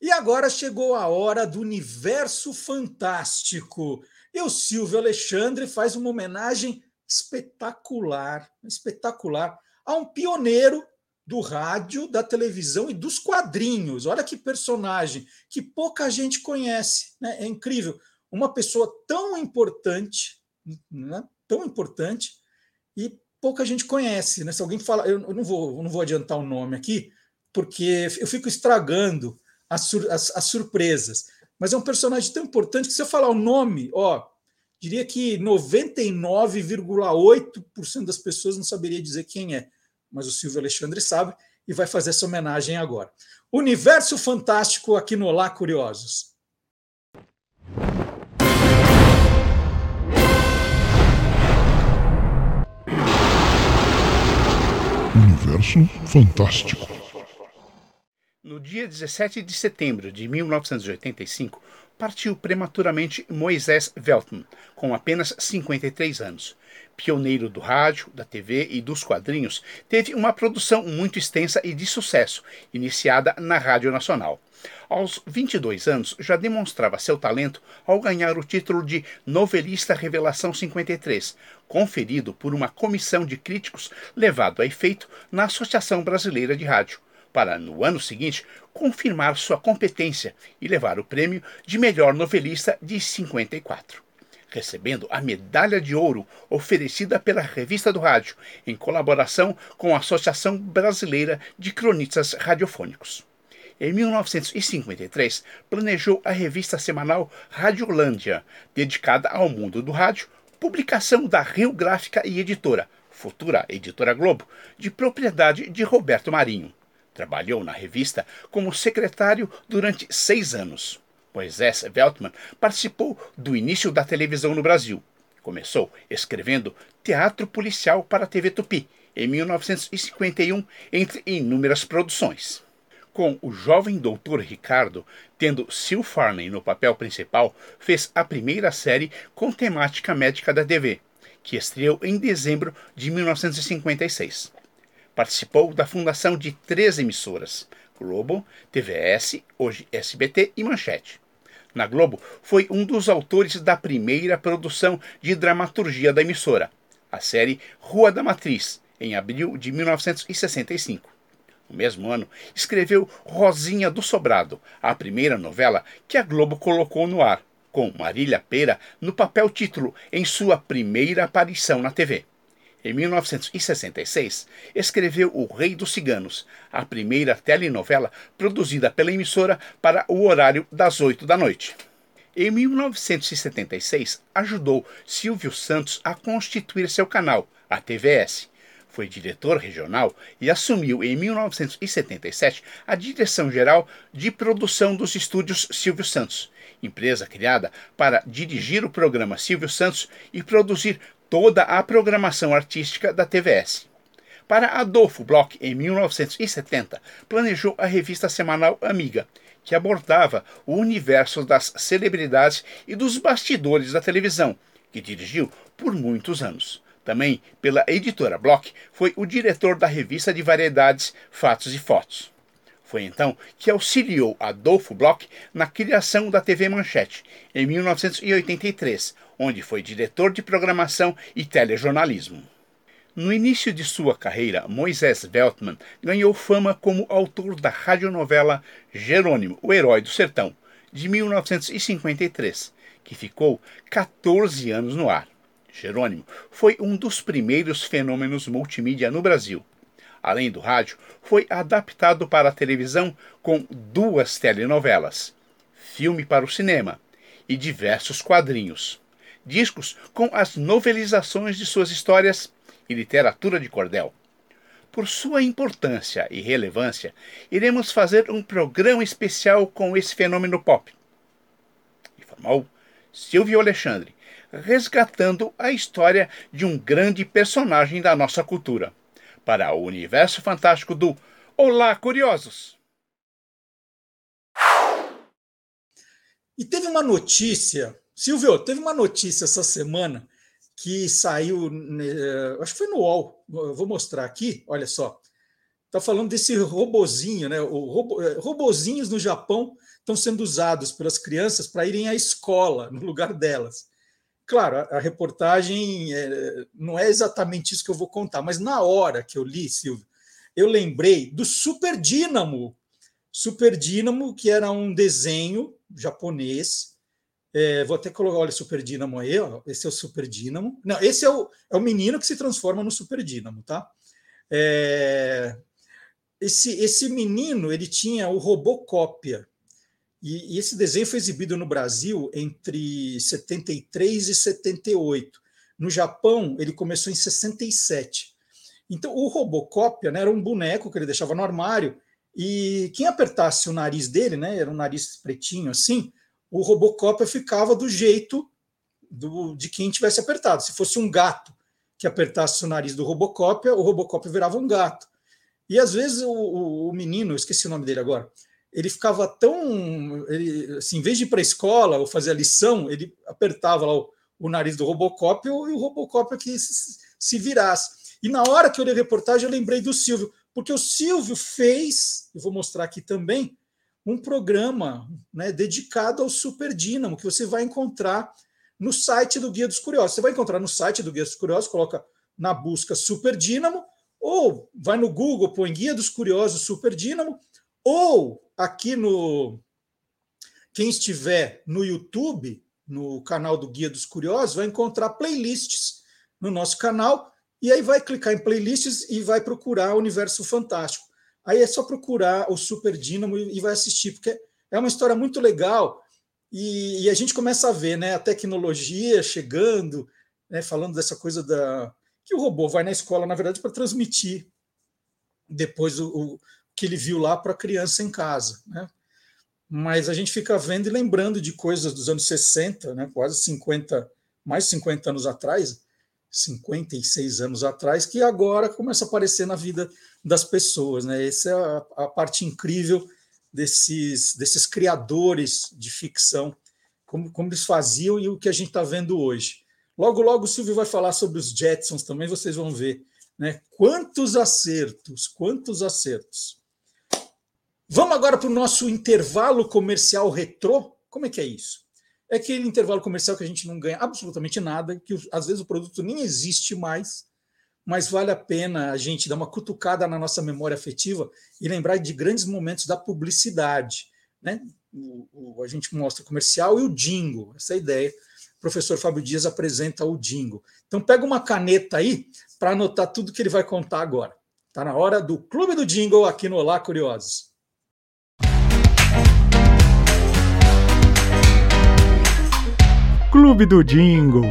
E agora chegou a hora do universo fantástico. E o Silvio Alexandre faz uma homenagem espetacular, espetacular a um pioneiro do rádio, da televisão e dos quadrinhos. Olha que personagem que pouca gente conhece, né? É incrível. Uma pessoa tão importante, né? tão importante e pouca gente conhece, né? Se alguém fala, eu não vou, eu não vou adiantar o nome aqui, porque eu fico estragando as, sur as, as surpresas. Mas é um personagem tão importante que se eu falar o nome, ó, diria que 99,8% das pessoas não saberia dizer quem é. Mas o Silvio Alexandre sabe e vai fazer essa homenagem agora. Universo Fantástico aqui no Olá Curiosos. Universo Fantástico. No dia 17 de setembro de 1985, partiu prematuramente Moisés Veltman, com apenas 53 anos. Pioneiro do rádio, da TV e dos quadrinhos, teve uma produção muito extensa e de sucesso, iniciada na Rádio Nacional. Aos 22 anos, já demonstrava seu talento ao ganhar o título de Novelista Revelação 53, conferido por uma comissão de críticos levado a efeito na Associação Brasileira de Rádio para, no ano seguinte, confirmar sua competência e levar o prêmio de melhor novelista de 54. recebendo a medalha de ouro oferecida pela Revista do Rádio, em colaboração com a Associação Brasileira de Cronistas Radiofônicos. Em 1953, planejou a revista semanal Radiolândia, dedicada ao mundo do rádio, publicação da Rio Gráfica e Editora, futura Editora Globo, de propriedade de Roberto Marinho. Trabalhou na revista como secretário durante seis anos. Moisés Veltman participou do início da televisão no Brasil. Começou escrevendo teatro policial para a TV Tupi, em 1951, entre inúmeras produções. Com o jovem doutor Ricardo, tendo Sil Farney no papel principal, fez a primeira série com temática médica da TV, que estreou em dezembro de 1956. Participou da fundação de três emissoras: Globo, TVS, hoje SBT e Manchete. Na Globo, foi um dos autores da primeira produção de dramaturgia da emissora, a série Rua da Matriz, em abril de 1965. No mesmo ano, escreveu Rosinha do Sobrado, a primeira novela que a Globo colocou no ar, com Marília Pera no papel título em sua primeira aparição na TV. Em 1966, escreveu O Rei dos Ciganos, a primeira telenovela produzida pela emissora para o horário das oito da noite. Em 1976, ajudou Silvio Santos a constituir seu canal, a TVS. Foi diretor regional e assumiu em 1977 a direção geral de produção dos estúdios Silvio Santos, empresa criada para dirigir o programa Silvio Santos e produzir toda a programação artística da TVS. Para Adolfo Bloch, em 1970, planejou a revista semanal Amiga, que abordava o universo das celebridades e dos bastidores da televisão, que dirigiu por muitos anos. Também, pela editora Bloch, foi o diretor da revista de variedades Fatos e Fotos. Foi então que auxiliou Adolfo Bloch na criação da TV Manchete, em 1983, onde foi diretor de programação e telejornalismo. No início de sua carreira, Moisés Veltman ganhou fama como autor da radionovela Jerônimo, o Herói do Sertão, de 1953, que ficou 14 anos no ar. Jerônimo foi um dos primeiros fenômenos multimídia no Brasil além do rádio, foi adaptado para a televisão com duas telenovelas, filme para o cinema e diversos quadrinhos, discos com as novelizações de suas histórias e literatura de cordel. Por sua importância e relevância, iremos fazer um programa especial com esse fenômeno pop. Informou Silvio Alexandre, resgatando a história de um grande personagem da nossa cultura para o universo fantástico do Olá, Curiosos! E teve uma notícia, Silvio, teve uma notícia essa semana que saiu, né, acho que foi no UOL, vou mostrar aqui, olha só. Está falando desse robozinho, né? O robo, é, robozinhos no Japão estão sendo usados pelas crianças para irem à escola no lugar delas. Claro, a, reportagem é, não é exatamente isso que eu vou contar, mas na hora que eu li, Silvio, eu lembrei do Super Dínamo. Super Dínamo, que era um desenho japonês. É, vou até colocar, olha, Super Dínamo aí, ó, esse é o Super Dínamo. Não, esse é o, é o menino que se transforma no Super Dínamo, tá? É, esse, esse menino, ele tinha o Robocópia, e, e, esse desenho foi exibido no Brasil entre 73 e 78. No Japão, ele começou em 67. Então, o Robocópia né, era um boneco que ele deixava no armário, e quem apertasse o nariz dele, né, era um nariz pretinho assim, o Robocópia ficava do jeito do, de quem tivesse apertado. Se fosse um gato que apertasse o nariz do Robocópia, o Robocópia virava um gato. E às vezes o, o, o menino, esqueci o nome dele agora, ele ficava tão. Ele, assim, em vez de ir para a escola ou fazer a lição, ele apertava lá o, o nariz do Robocop e o, Robocop aqui se, se virasse. E na hora que eu li a reportagem, eu lembrei do Silvio, porque o Silvio fez, eu vou mostrar aqui também, um programa né, dedicado ao Super Dínamo, que você vai encontrar no site do Guia dos Curiosos. Você vai encontrar no site do Guia dos Curiosos, coloca na busca Super Dínamo, ou vai no Google, põe Guia dos Curiosos Super Dínamo, ou aqui no. Quem estiver no YouTube, no canal do Guia dos Curiosos, vai encontrar playlists no nosso canal, e aí vai clicar em playlists e vai procurar o Universo Fantástico. Aí é só procurar o Super Dínamo e vai assistir, porque é uma história muito legal e, e a gente começa a ver né, a tecnologia chegando, né, falando dessa coisa da que o robô vai na escola, na verdade, para transmitir depois o, o, que ele viu lá para a criança em casa. Né? Mas a gente fica vendo e lembrando de coisas dos anos 60, né, quase 50, mais 50 anos atrás, 56 anos atrás, que agora começa a aparecer na vida das pessoas. Né? Essa é a, a parte incrível desses, desses criadores de ficção, como, como eles faziam e o que a gente está vendo hoje. Logo, logo o Silvio vai falar sobre os Jetsons também, vocês vão ver. Né? Quantos acertos, quantos acertos. Vamos agora para o nosso intervalo comercial retrô. Como é que é isso? É aquele intervalo comercial que a gente não ganha absolutamente nada, que às vezes o produto nem existe mais, mas vale a pena a gente dar uma cutucada na nossa memória afetiva e lembrar de grandes momentos da publicidade. Né? O, o, a gente mostra o comercial e o jingle, essa é ideia. O professor Fábio Dias apresenta o jingle. Então, pega uma caneta aí para anotar tudo que ele vai contar agora. Está na hora do Clube do Jingle aqui no Olá Curiosos. Clube do Jingle.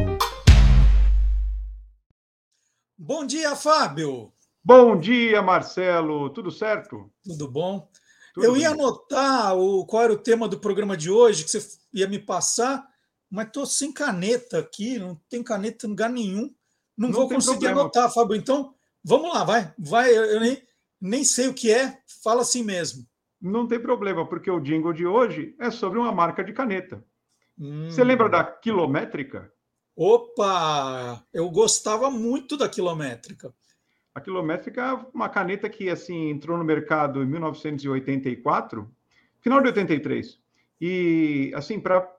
Bom dia, Fábio. Bom dia, Marcelo. Tudo certo? Tudo bom. Tudo eu bem. ia anotar o, qual era o tema do programa de hoje, que você ia me passar, mas estou sem caneta aqui, não tem caneta em lugar nenhum. Não, não vou conseguir problema. anotar, Fábio. Então, vamos lá, vai. vai eu nem, nem sei o que é, fala assim mesmo. Não tem problema, porque o jingle de hoje é sobre uma marca de caneta. Hum. Você lembra da quilométrica? Opa! Eu gostava muito da quilométrica. A quilométrica é uma caneta que assim entrou no mercado em 1984, final de 83. E assim para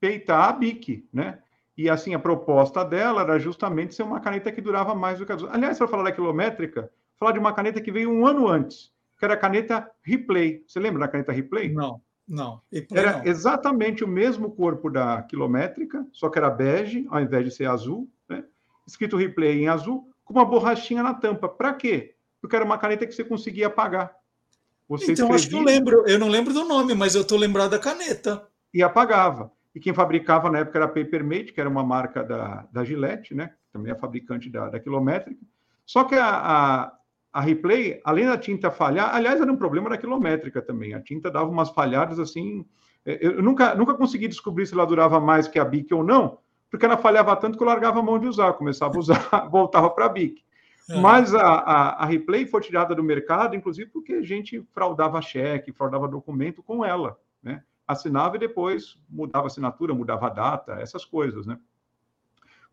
peitar a Bic, né? E assim a proposta dela era justamente ser uma caneta que durava mais do que as outras. Aliás, para falar da quilométrica, falar de uma caneta que veio um ano antes, que era a caneta Replay. Você lembra da caneta Replay? Não. Não. Era não. exatamente o mesmo corpo da quilométrica, só que era bege, ao invés de ser azul, né? escrito replay em azul, com uma borrachinha na tampa. Para quê? Porque era uma caneta que você conseguia apagar. Você então, escrevia... acho que eu lembro. Eu não lembro do nome, mas eu estou lembrado da caneta. E apagava. E quem fabricava na época era a Papermate, que era uma marca da, da Gillette, né? também é fabricante da, da quilométrica. Só que a, a, a replay, além da tinta falhar, aliás, era um problema da quilométrica também. A tinta dava umas falhadas assim. É, eu nunca, nunca consegui descobrir se ela durava mais que a Bic ou não, porque ela falhava tanto que eu largava a mão de usar, começava a usar, voltava para a Bic. É. Mas a, a, a, replay foi tirada do mercado, inclusive porque a gente fraudava cheque, fraudava documento com ela, né? Assinava e depois mudava a assinatura, mudava a data, essas coisas, né?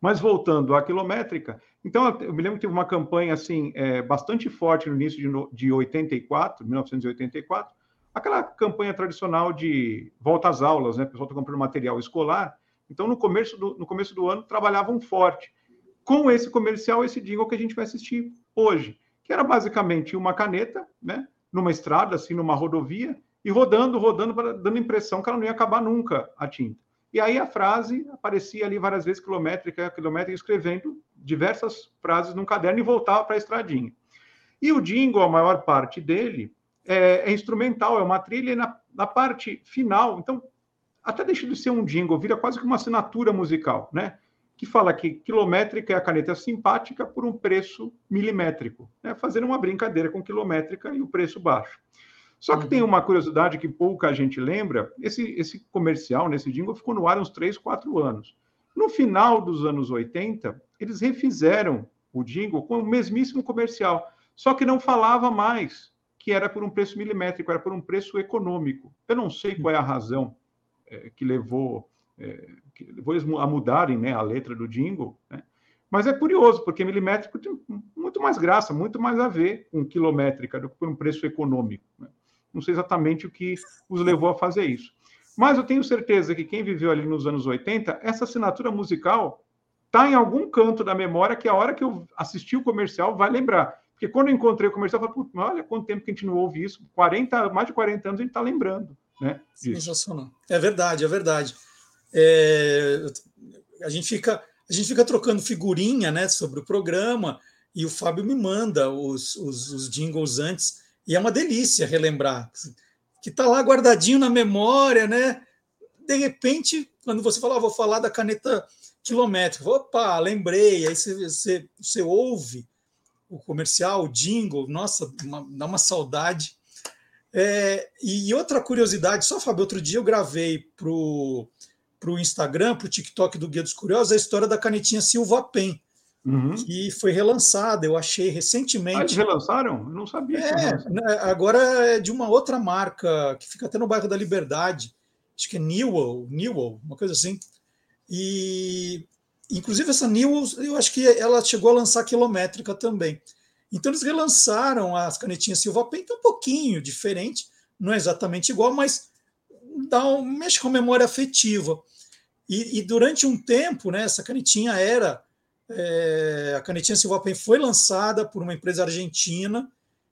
Mas voltando à quilométrica, então eu me lembro que teve uma campanha assim é, bastante forte no início de, de 84, 1984, aquela campanha tradicional de volta às aulas, né? O pessoal está comprando material escolar. Então, no começo do, no começo do ano, trabalhavam forte com esse comercial, esse jingle que a gente vai assistir hoje, que era basicamente uma caneta, né? Numa estrada, assim, numa rodovia, e rodando, rodando, dando a impressão que ela não ia acabar nunca a tinta. E aí a frase aparecia ali várias vezes, quilométrica, quilométrica, escrevendo diversas frases num caderno e voltava para a estradinha. E o jingle, a maior parte dele, é, é instrumental, é uma trilha na, na, parte final. Então, até deixa de ser um jingle, vira quase que uma assinatura musical, né? Que fala que quilométrica é a caneta simpática por um preço milimétrico, né? Fazendo uma brincadeira com quilométrica e o preço baixo. Só que uhum. tem uma curiosidade que pouca gente lembra: esse, esse comercial, nesse jingle, ficou no ar uns 3, 4 anos. No final dos anos 80, eles refizeram o jingle com o mesmíssimo comercial, só que não falava mais que era por um preço milimétrico, era por um preço econômico. Eu não sei qual é a razão é, que, levou, é, que levou eles a mudarem né, a letra do jingle, né? mas é curioso, porque milimétrico tem muito mais graça, muito mais a ver com quilométrica do que por um preço econômico. Né? Não sei exatamente o que os levou a fazer isso. Mas eu tenho certeza que quem viveu ali nos anos 80, essa assinatura musical está em algum canto da memória que a hora que eu assisti o comercial vai lembrar. Porque quando eu encontrei o comercial, eu falei, olha quanto tempo que a gente não ouve isso. 40, mais de 40 anos a gente está lembrando. Né, Sensacional. É verdade, é verdade. é, a gente fica a gente fica trocando figurinha, né, sobre o programa e o Fábio me manda os, os, os jingles antes e é uma delícia relembrar que está lá guardadinho na memória, né? De repente, quando você fala, ah, vou falar da caneta quilométrica, opa, lembrei, aí você, você, você ouve o comercial, o jingle, nossa, uma, dá uma saudade. É, e outra curiosidade, só Fábio, outro dia eu gravei para o Instagram, para o TikTok do Guia dos Curiosos, a história da canetinha Silva Pen, uhum. que foi relançada, eu achei recentemente. Ah, eles relançaram? Eu não sabia. É, né, agora é de uma outra marca, que fica até no bairro da Liberdade, acho que é Newell, Newell uma coisa assim. E Inclusive, essa Newell, eu acho que ela chegou a lançar quilométrica também. Então, eles relançaram as canetinhas Silva Pen, que é um pouquinho diferente, não é exatamente igual, mas dá um, mexe com a memória afetiva. E, e durante um tempo, né, essa canetinha era. É, a canetinha Silva Pen foi lançada por uma empresa argentina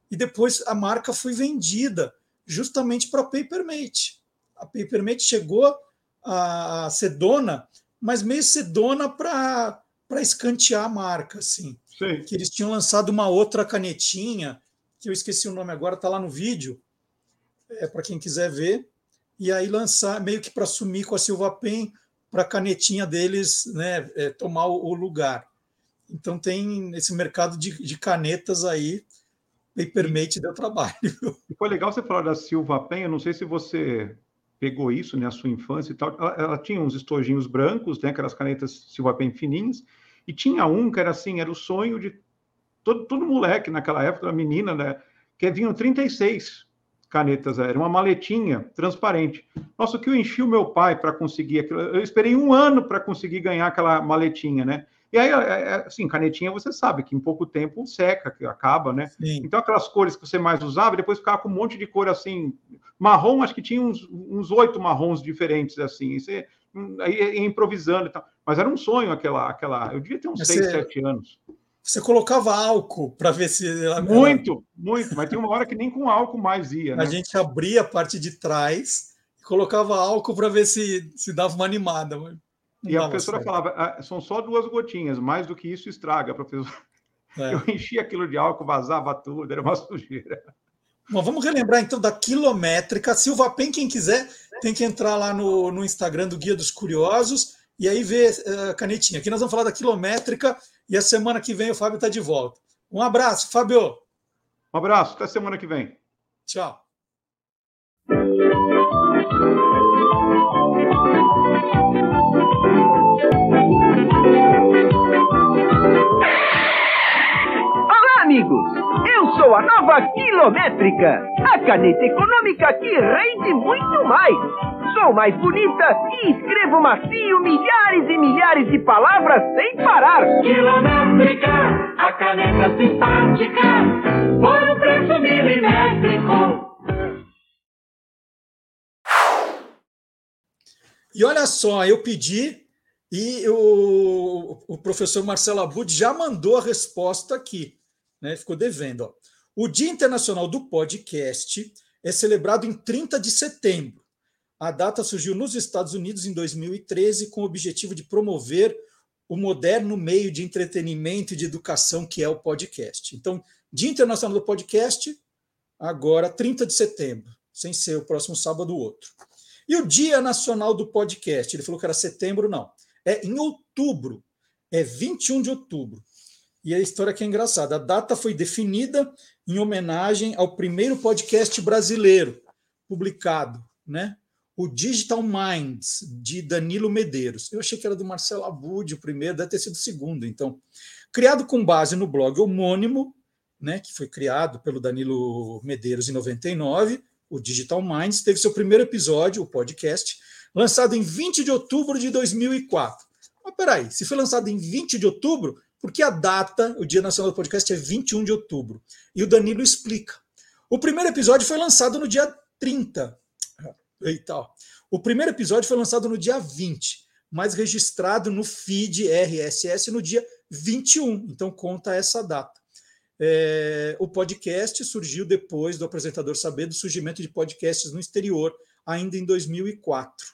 e depois a marca foi vendida justamente para a Papermate. A Papermate chegou a ser dona mas meio sedona para escantear a marca, assim. Sim. Que eles tinham lançado uma outra canetinha, que eu esqueci o nome agora, está lá no vídeo, é, para quem quiser ver. E aí lançar, meio que para sumir com a Silva Pen, para a canetinha deles né, é, tomar o, lugar. Então tem esse mercado de, de canetas aí, Papermate deu trabalho. E foi legal você falar da Silva Pen, eu não sei se você pegou isso, né, a sua infância e tal. Ela, ela tinha uns estojinhos brancos, né, aquelas canetas Silva Pen fininhas, e tinha um que era assim, era o sonho de todo, todo moleque naquela época, a menina, né, que vinham 36 canetas, era uma maletinha transparente. Nossa, o que eu enchi o meu pai para conseguir aquilo, eu esperei um ano para conseguir ganhar aquela maletinha, né? E aí, é, é, assim, canetinha você sabe que em pouco tempo seca, que acaba, né? Sim. Então, aquelas cores que você mais usava, depois ficava com um monte de cor assim. Marrom, acho que tinha uns oito marrons diferentes, assim. você, aí ia improvisando e tal. Mas era um sonho aquela. aquela eu devia ter uns seis, sete anos. Você colocava álcool para ver se. Muito, muito. Mas tem uma hora que nem com álcool mais ia. Né? A gente abria a parte de trás e colocava álcool para ver se, se dava uma animada. E a professora certo. falava, ah, são só duas gotinhas, mais do que isso estraga, professor. É. Eu enchia aquilo de álcool, vazava tudo, era uma sujeira. Bom, vamos relembrar então da quilométrica. Silva Pen, quem quiser, tem que entrar lá no, no Instagram do Guia dos Curiosos e aí ver a uh, canetinha. Aqui nós vamos falar da quilométrica e a semana que vem o Fábio está de volta. Um abraço, Fábio. Um abraço, até semana que vem. Tchau. A nova Quilométrica, a caneta econômica que rende muito mais. Sou mais bonita e escrevo macio milhares e milhares de palavras sem parar. Quilométrica, a caneta simpática, por um preço milimétrico. E olha só, eu pedi e o, o professor Marcelo Abud já mandou a resposta aqui né? Ficou devendo. Ó. O Dia Internacional do Podcast é celebrado em 30 de setembro. A data surgiu nos Estados Unidos em 2013 com o objetivo de promover o moderno meio de entretenimento e de educação que é o podcast. Então, Dia Internacional do Podcast, agora 30 de setembro, sem ser o próximo sábado ou outro. E o Dia Nacional do Podcast, ele falou que era setembro, não. É em outubro, é 21 de outubro. E a história aqui é engraçada. A data foi definida em homenagem ao primeiro podcast brasileiro publicado, né? O Digital Minds, de Danilo Medeiros. Eu achei que era do Marcelo Abud, o primeiro, deve ter sido o segundo, então. Criado com base no blog homônimo, né, que foi criado pelo Danilo Medeiros em 99, o Digital Minds teve seu primeiro episódio, o podcast, lançado em 20 de outubro de 2004. Mas peraí, se foi lançado em 20 de outubro, porque a data, o Dia Nacional do Podcast, é 21 de outubro. E o Danilo explica. O primeiro episódio foi lançado no dia 30. Eita, ó. O primeiro episódio foi lançado no dia 20, mas registrado no feed RSS no dia 21. Então conta essa data. É, o podcast surgiu depois do apresentador saber do surgimento de podcasts no exterior, ainda em 2004.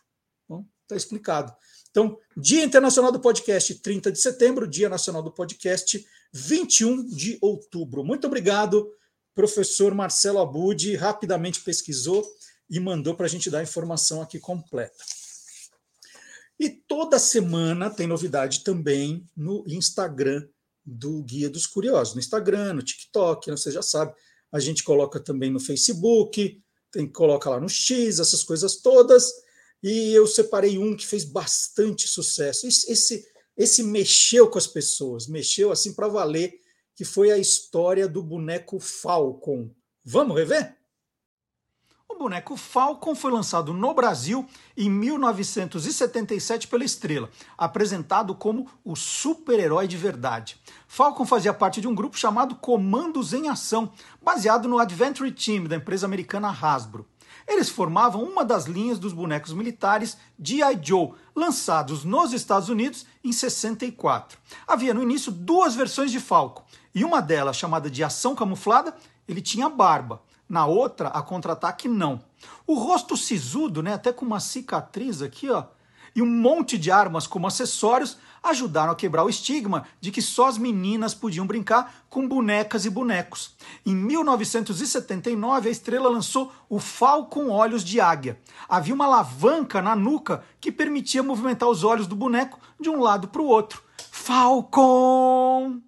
Bom, Está explicado. Então, Dia Internacional do Podcast, 30 de setembro, Dia Nacional do Podcast, 21 de outubro. Muito obrigado, professor Marcelo Abud, rapidamente pesquisou e mandou para a gente dar a informação aqui completa. E toda semana tem novidade também no Instagram do Guia dos Curiosos. No Instagram, no TikTok, você já sabe. A gente coloca também no Facebook, tem coloca lá no X, essas coisas todas. E eu separei um que fez bastante sucesso. Esse, esse mexeu com as pessoas, mexeu assim para valer, que foi a história do boneco Falcon. Vamos rever? O boneco Falcon foi lançado no Brasil em 1977 pela Estrela, apresentado como o super-herói de verdade. Falcon fazia parte de um grupo chamado Comandos em Ação, baseado no Adventure Team da empresa americana Hasbro. Eles formavam uma das linhas dos bonecos militares G.I. Joe, lançados nos Estados Unidos em 64. Havia no início duas versões de Falcon, e uma delas, chamada de Ação Camuflada, ele tinha barba. Na outra, a contra-ataque, não. O rosto sisudo, né, até com uma cicatriz aqui, ó, e um monte de armas como acessórios ajudaram a quebrar o estigma de que só as meninas podiam brincar com bonecas e bonecos. Em 1979, a estrela lançou o Falcon Olhos de Águia. Havia uma alavanca na nuca que permitia movimentar os olhos do boneco de um lado para o outro. Falcon!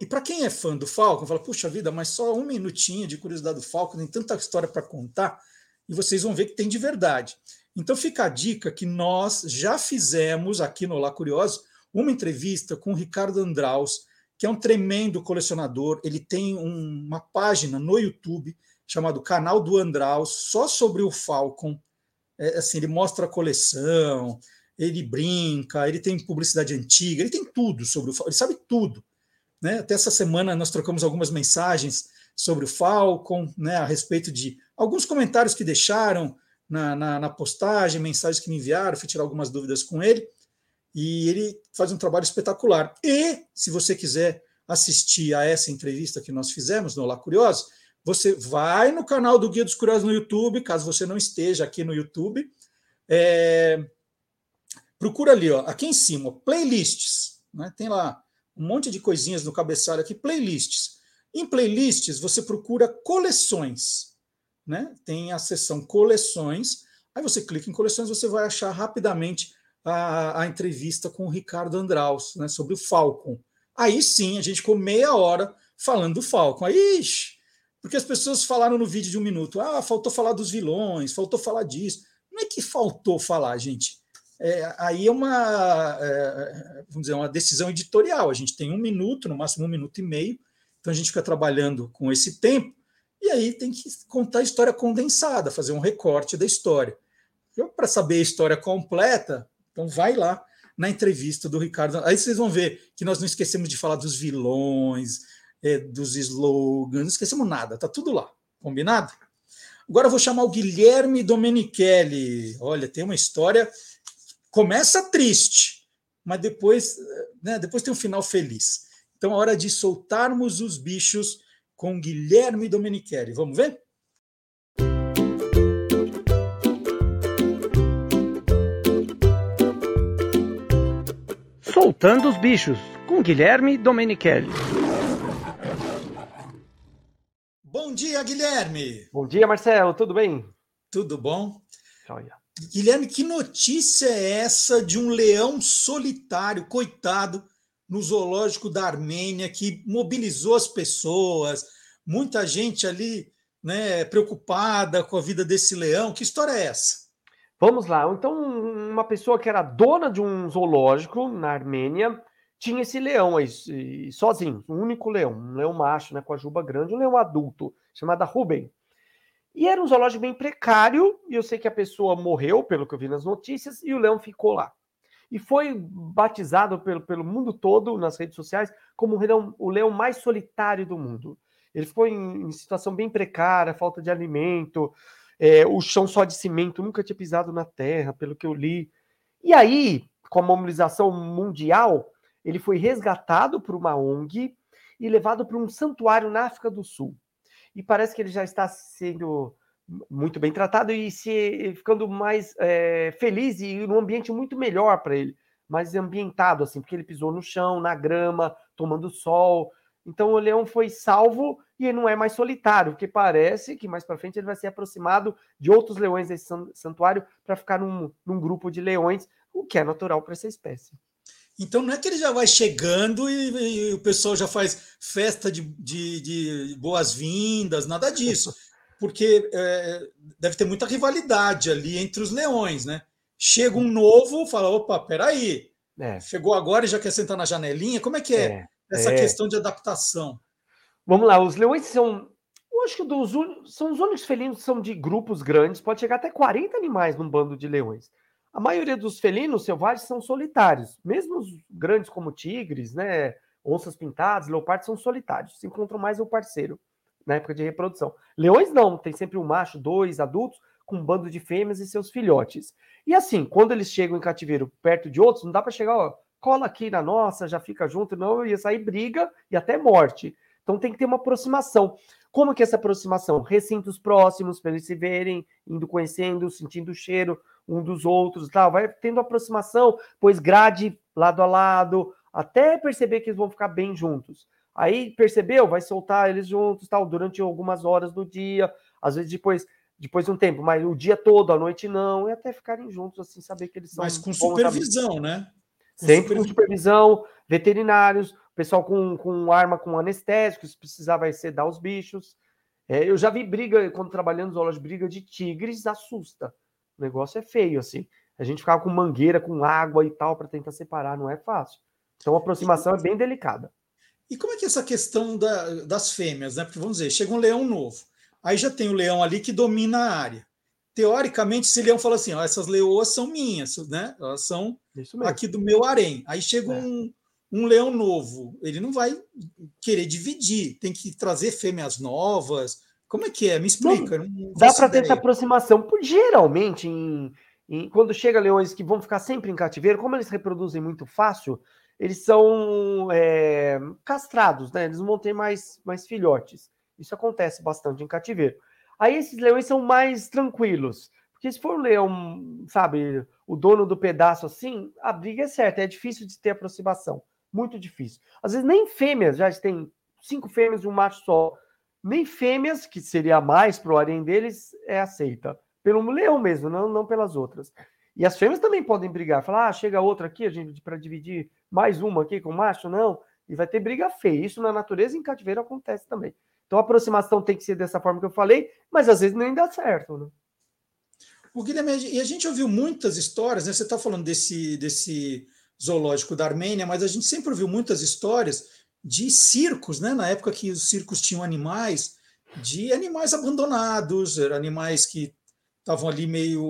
E para quem é fã do Falcon, fala, puxa vida, mas só um minutinho de curiosidade do Falcon, tem tanta história para contar, e vocês vão ver que tem de verdade. Então fica a dica que nós já fizemos aqui no Olá Curioso uma entrevista com o Ricardo Andraus, que é um tremendo colecionador. Ele tem um, uma página no YouTube chamado Canal do Andraus, só sobre o Falcon. É, assim, ele mostra a coleção, ele brinca, ele tem publicidade antiga, ele tem tudo sobre o Falcon, ele sabe tudo. Né? Até essa semana nós trocamos algumas mensagens sobre o Falcon, né, a respeito de alguns comentários que deixaram na, na, na, postagem, mensagens que me enviaram, fui tirar algumas dúvidas com ele, e ele faz um trabalho espetacular. E, se você quiser assistir a essa entrevista que nós fizemos no Olá Curioso, você vai no canal do Guia dos Curiosos no YouTube, caso você não esteja aqui no YouTube, é, procura ali, ó, aqui em cima, playlists, né, tem lá um monte de coisinhas no cabeçalho aqui, playlists. Em playlists, você procura coleções. Né? Tem a seção coleções. Aí você clica em coleções, você vai achar rapidamente a, a entrevista com o Ricardo Andraus né, sobre o Falcon. Aí sim, a gente ficou meia hora falando do Falcon. Aí, ixi, porque as pessoas falaram no vídeo de um minuto: ah, faltou falar dos vilões, faltou falar disso. Não é que faltou falar, gente é, aí é uma, é, vamos dizer, uma decisão editorial. A gente tem um minuto, no máximo um minuto e meio, então a gente fica trabalhando com esse tempo, e aí tem que contar a história condensada, fazer um recorte da história. Para saber a história completa, então vai lá na entrevista do Ricardo. Aí vocês vão ver que nós não esquecemos de falar dos vilões, é, dos slogans, não esquecemos nada, tá tudo lá, combinado? Agora eu vou chamar o Guilherme Domenichelli. Olha, tem uma história começa triste, mas depois, né, depois tem um final feliz. Então é hora de soltarmos os bichos com Guilherme Domenichelli. Vamos ver? Soltando os bichos com Guilherme Domenichelli. Bom dia, Guilherme. Bom dia, Marcelo. Tudo bem? Tudo bom? Olha. Guilherme, que notícia é essa de um leão solitário, coitado, no zoológico da Armênia, que mobilizou as pessoas, muita gente ali né, preocupada com a vida desse leão. Que história é essa? Vamos lá. Então, uma pessoa que era dona de um zoológico na Armênia tinha esse leão aí, sozinho, um único leão, um leão macho, né, com a juba grande, um leão adulto, chamado Ruben. E era um zoológico bem precário, e eu sei que a pessoa morreu, pelo que eu vi nas notícias, e o leão ficou lá. E foi batizado pelo, pelo mundo todo, nas redes sociais, como o leão, o leão mais solitário do mundo. Ele ficou em, em situação bem precária, falta de alimento, é, o chão só de cimento, nunca tinha pisado na terra, pelo que eu li. E aí, com a mobilização mundial, ele foi resgatado por uma ONG e levado para um santuário na África do Sul e parece que ele já está sendo muito bem tratado e se ficando mais é, feliz e num ambiente muito melhor para ele, mais ambientado assim, porque ele pisou no chão, na grama, tomando sol. Então o leão foi salvo e ele não é mais solitário, porque parece que mais para frente ele vai ser aproximado de outros leões desse santuário para ficar num, num grupo de leões, o que é natural para essa espécie. Então não é que ele já vai chegando e, e o pessoal já faz festa de, de, de boas-vindas, nada disso. Porque é, deve ter muita rivalidade ali entre os leões, né? Chega um novo, fala: opa, peraí, é. chegou agora e já quer sentar na janelinha. Como é que é, é essa é. questão de adaptação? Vamos lá, os leões são. Eu acho que dos, são os únicos felinos que são de grupos grandes, pode chegar até 40 animais num bando de leões. A maioria dos felinos selvagens são solitários, mesmo os grandes como tigres, né, onças pintadas, leopardos são solitários, se encontram mais o parceiro na época de reprodução. Leões não, tem sempre um macho, dois adultos, com um bando de fêmeas e seus filhotes. E assim, quando eles chegam em cativeiro perto de outros, não dá para chegar, ó, cola aqui na nossa, já fica junto, não, ia sair briga e até morte. Então tem que ter uma aproximação. Como que é essa aproximação? Recintos próximos, para eles se verem, indo conhecendo, sentindo o cheiro um dos outros, tal. vai tendo aproximação, pois grade lado a lado, até perceber que eles vão ficar bem juntos. Aí percebeu, vai soltar eles juntos, tal, durante algumas horas do dia, às vezes depois depois de um tempo, mas o dia todo, a noite não, e até ficarem juntos, assim, saber que eles são. Mas com supervisão, né? Com Sempre com supervisão, veterinários, pessoal com, com arma com anestésico, se precisar vai sedar os bichos. É, eu já vi briga, quando trabalhando zoológico, briga de tigres, assusta. O negócio é feio, assim. A gente ficava com mangueira, com água e tal, para tentar separar, não é fácil. Então a aproximação é bem delicada. E como é que é essa questão da, das fêmeas, né? Porque vamos dizer, chega um leão novo, aí já tem o leão ali que domina a área. Teoricamente, esse leão fala assim: ó, essas leoas são minhas, né? Elas são aqui do meu harém. Aí chega é. um, um leão novo, ele não vai querer dividir, tem que trazer fêmeas novas. Como é que é? Me explica. Não, não dá para ter essa aproximação. Geralmente, em, em, quando chega leões que vão ficar sempre em cativeiro, como eles reproduzem muito fácil, eles são é, castrados, né? Eles não ter mais, mais filhotes. Isso acontece bastante em cativeiro. Aí esses leões são mais tranquilos. Porque se for um leão, sabe, o dono do pedaço assim, a briga é certa, é difícil de ter aproximação. Muito difícil. Às vezes nem fêmeas, já tem cinco fêmeas e um macho só nem fêmeas, que seria mais para o harém deles, é aceita. Pelo leão mesmo, não, não pelas outras. E as fêmeas também podem brigar, falar, ah, chega outra aqui, a gente para dividir mais uma aqui com o macho, não. E vai ter briga feia. Isso na natureza em cativeiro acontece também. Então a aproximação tem que ser dessa forma que eu falei, mas às vezes nem dá certo, né? O Guilherme, e a gente ouviu muitas histórias, né? Você está falando desse, desse zoológico da Armênia, mas a gente sempre ouviu muitas histórias de circos, né? Na época que os circos tinham animais, de animais abandonados, animais que estavam ali meio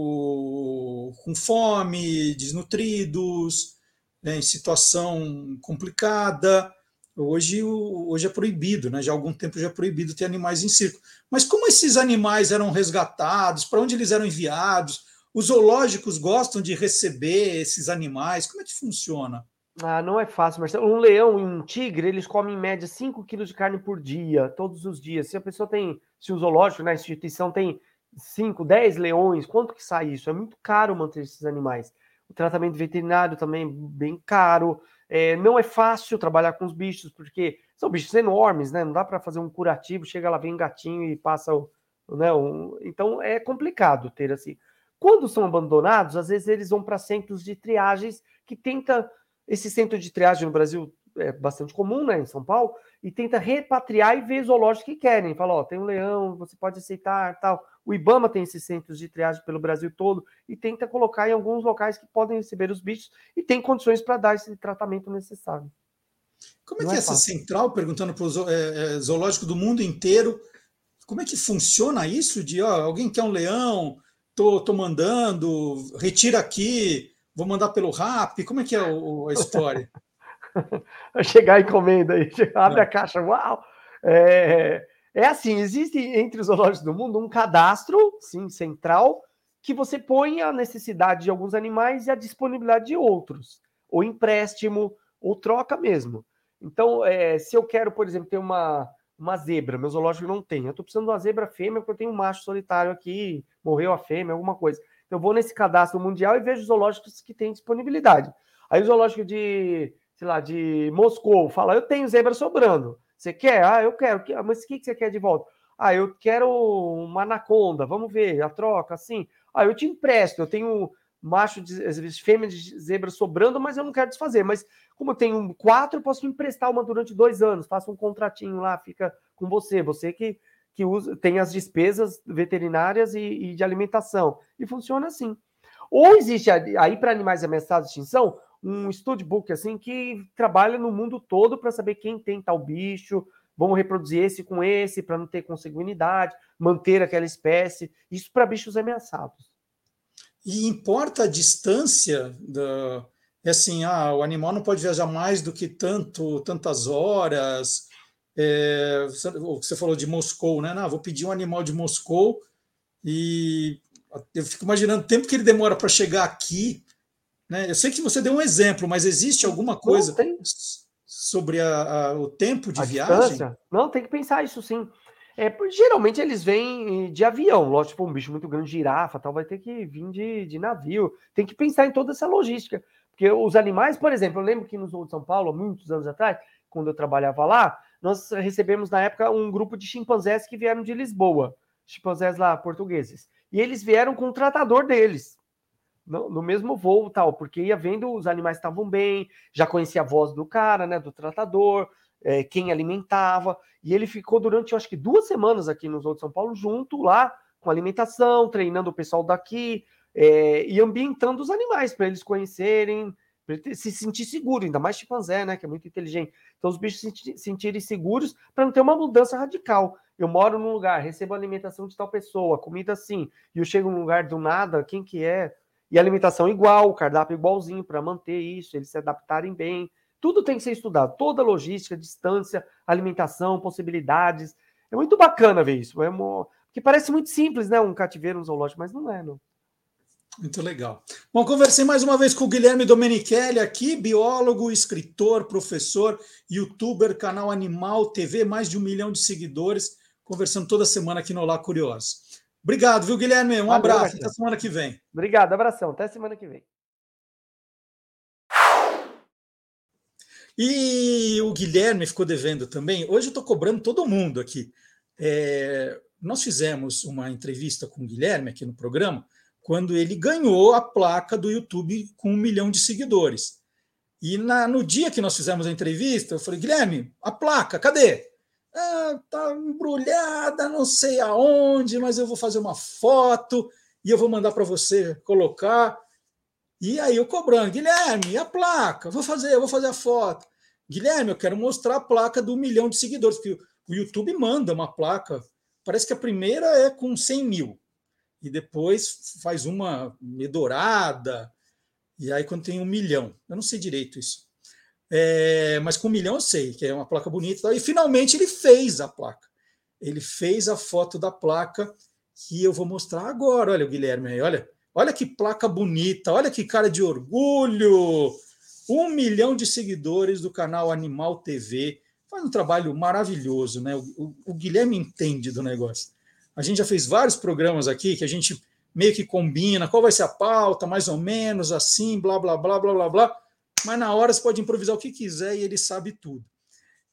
com fome, desnutridos, né? em situação complicada. Hoje, hoje é proibido, né? já há algum tempo já é proibido ter animais em circo. Mas como esses animais eram resgatados, para onde eles eram enviados? Os zoológicos gostam de receber esses animais? Como é que funciona? Ah, não é fácil, Marcelo. Um leão e um tigre, eles comem em média 5 quilos de carne por dia, todos os dias. Se a pessoa tem, se o zoológico, na né, instituição tem 5, 10 leões, quanto que sai isso? É muito caro manter esses animais. O tratamento veterinário também é bem caro. É, não é fácil trabalhar com os bichos, porque são bichos enormes, né? Não dá para fazer um curativo, chega lá, vem um gatinho e passa o. Né. Então é complicado ter assim. Quando são abandonados, às vezes eles vão para centros de triagens que tenta esse centro de triagem no Brasil é bastante comum, né, em São Paulo, e tenta repatriar e ver zoológicos que querem. Fala, ó, tem um leão, você pode aceitar, tal. O IBAMA tem esses centros de triagem pelo Brasil todo e tenta colocar em alguns locais que podem receber os bichos e tem condições para dar esse tratamento necessário. Como é Não que é, é essa central, perguntando para o é, é, zoológico do mundo inteiro, como é que funciona isso de, ó, alguém quer um leão, tô, tô mandando, retira aqui, Vou mandar pelo RAP? Como é que é o, a história? Chegar a encomenda aí, abre é. a caixa, uau! É, é assim, existe entre os zoológicos do mundo um cadastro, sim, central, que você põe a necessidade de alguns animais e a disponibilidade de outros, ou empréstimo, ou troca mesmo. Então, é, se eu quero, por exemplo, ter uma, uma zebra. Meu zoológico não tem. Eu estou precisando de uma zebra fêmea porque eu tenho um macho solitário aqui, morreu a fêmea, alguma coisa. Então, eu vou nesse cadastro mundial e vejo zoológicos que têm disponibilidade. Aí o zoológico de, sei lá, de Moscou fala: eu tenho zebra sobrando. Você quer? Ah, eu quero. Mas o que você quer de volta? Ah, eu quero uma anaconda. Vamos ver a troca, assim. Ah, eu te empresto. Eu tenho macho de fêmea de zebra sobrando, mas eu não quero desfazer. Mas como eu tenho quatro, eu posso emprestar uma durante dois anos. Faça um contratinho lá, fica com você. Você que, que usa, tem as despesas veterinárias e, e de alimentação. E funciona assim. Ou existe aí para animais ameaçados de extinção um studbook assim que trabalha no mundo todo para saber quem tem tal bicho, vamos reproduzir esse com esse para não ter consanguinidade, manter aquela espécie. Isso para bichos ameaçados. E importa a distância da. É assim, ah, o animal não pode viajar mais do que tanto, tantas horas. É, você falou de Moscou, né? Não, vou pedir um animal de Moscou e eu fico imaginando o tempo que ele demora para chegar aqui. Né? Eu sei que você deu um exemplo, mas existe alguma coisa sobre a, a, o tempo de a viagem? Distância? Não, tem que pensar isso sim. É, geralmente eles vêm de avião, lógico, tipo, um bicho muito grande, girafa, tal, vai ter que vir de, de navio. Tem que pensar em toda essa logística. Porque os animais, por exemplo, eu lembro que no Zoo de São Paulo, muitos anos atrás, quando eu trabalhava lá, nós recebemos na época um grupo de chimpanzés que vieram de Lisboa, chimpanzés lá portugueses. E eles vieram com o tratador deles, no, no mesmo voo tal, porque ia vendo os animais estavam bem, já conhecia a voz do cara, né, do tratador, é, quem alimentava, e ele ficou durante, eu acho que duas semanas aqui no Zoo de São Paulo, junto lá, com alimentação, treinando o pessoal daqui, é, e ambientando os animais, para eles conhecerem, para se sentir seguro, ainda mais chimpanzé, né, que é muito inteligente. Então, os bichos se sentirem seguros para não ter uma mudança radical. Eu moro num lugar, recebo alimentação de tal pessoa, comida assim, e eu chego num lugar do nada, quem que é? E alimentação igual, cardápio igualzinho, para manter isso, eles se adaptarem bem. Tudo tem que ser estudado, toda logística, distância, alimentação, possibilidades. É muito bacana ver isso. É uma... parece muito simples, né? Um cativeiro, um zoológico, mas não é, não. Muito legal. Bom, conversei mais uma vez com o Guilherme Domenichelli aqui, biólogo, escritor, professor, youtuber, canal Animal TV, mais de um milhão de seguidores, conversando toda semana aqui no Olá Curioso. Obrigado, viu, Guilherme? Um Valeu, abraço. Até semana que vem. Obrigado, abração. Até semana que vem. E o Guilherme ficou devendo também. Hoje eu estou cobrando todo mundo aqui. É, nós fizemos uma entrevista com o Guilherme aqui no programa quando ele ganhou a placa do YouTube com um milhão de seguidores. E na, no dia que nós fizemos a entrevista, eu falei, Guilherme, a placa, cadê? Ah, tá embrulhada, não sei aonde, mas eu vou fazer uma foto e eu vou mandar para você colocar. E aí eu cobrando, Guilherme, a placa? Vou fazer, vou fazer a foto. Guilherme, eu quero mostrar a placa do milhão de seguidores, porque o YouTube manda uma placa. Parece que a primeira é com 100 mil, e depois faz uma medorada, e aí quando tem um milhão. Eu não sei direito isso. É, mas com um milhão eu sei, que é uma placa bonita. E finalmente ele fez a placa. Ele fez a foto da placa que eu vou mostrar agora. Olha o Guilherme aí, olha. Olha que placa bonita, olha que cara de orgulho. Um milhão de seguidores do canal Animal TV. Faz um trabalho maravilhoso, né? O, o, o, Guilherme entende do negócio. A gente já fez vários programas aqui que a gente meio que combina qual vai ser a pauta, mais ou menos, assim, blá, blá, blá, blá, blá, blá. Mas na hora você pode improvisar o que quiser e ele sabe tudo.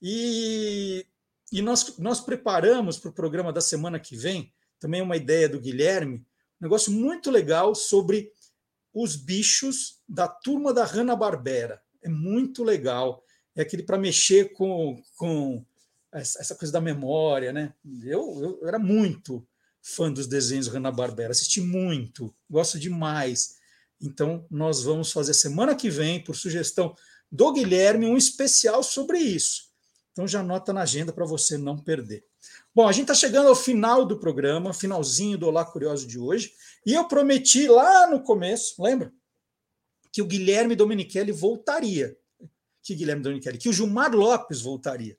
E, e nós, nós preparamos para o programa da semana que vem também uma ideia do Guilherme, um negócio muito legal sobre os bichos da turma da Hanna-Barbera. É muito legal. É aquele para mexer com, com essa coisa da memória, né? Eu, eu era muito fã dos desenhos Hanna-Barbera, assisti muito, gosto demais. Então, nós vamos fazer semana que vem, por sugestão do Guilherme, um especial sobre isso. Então, já anota na agenda para você não perder. Bom, a gente está chegando ao final do programa, finalzinho do Olá Curioso de hoje. E eu prometi lá no começo, lembra? Que o Guilherme Domenichelli voltaria. Que Guilherme Domenichelli, que o Gilmar Lopes voltaria.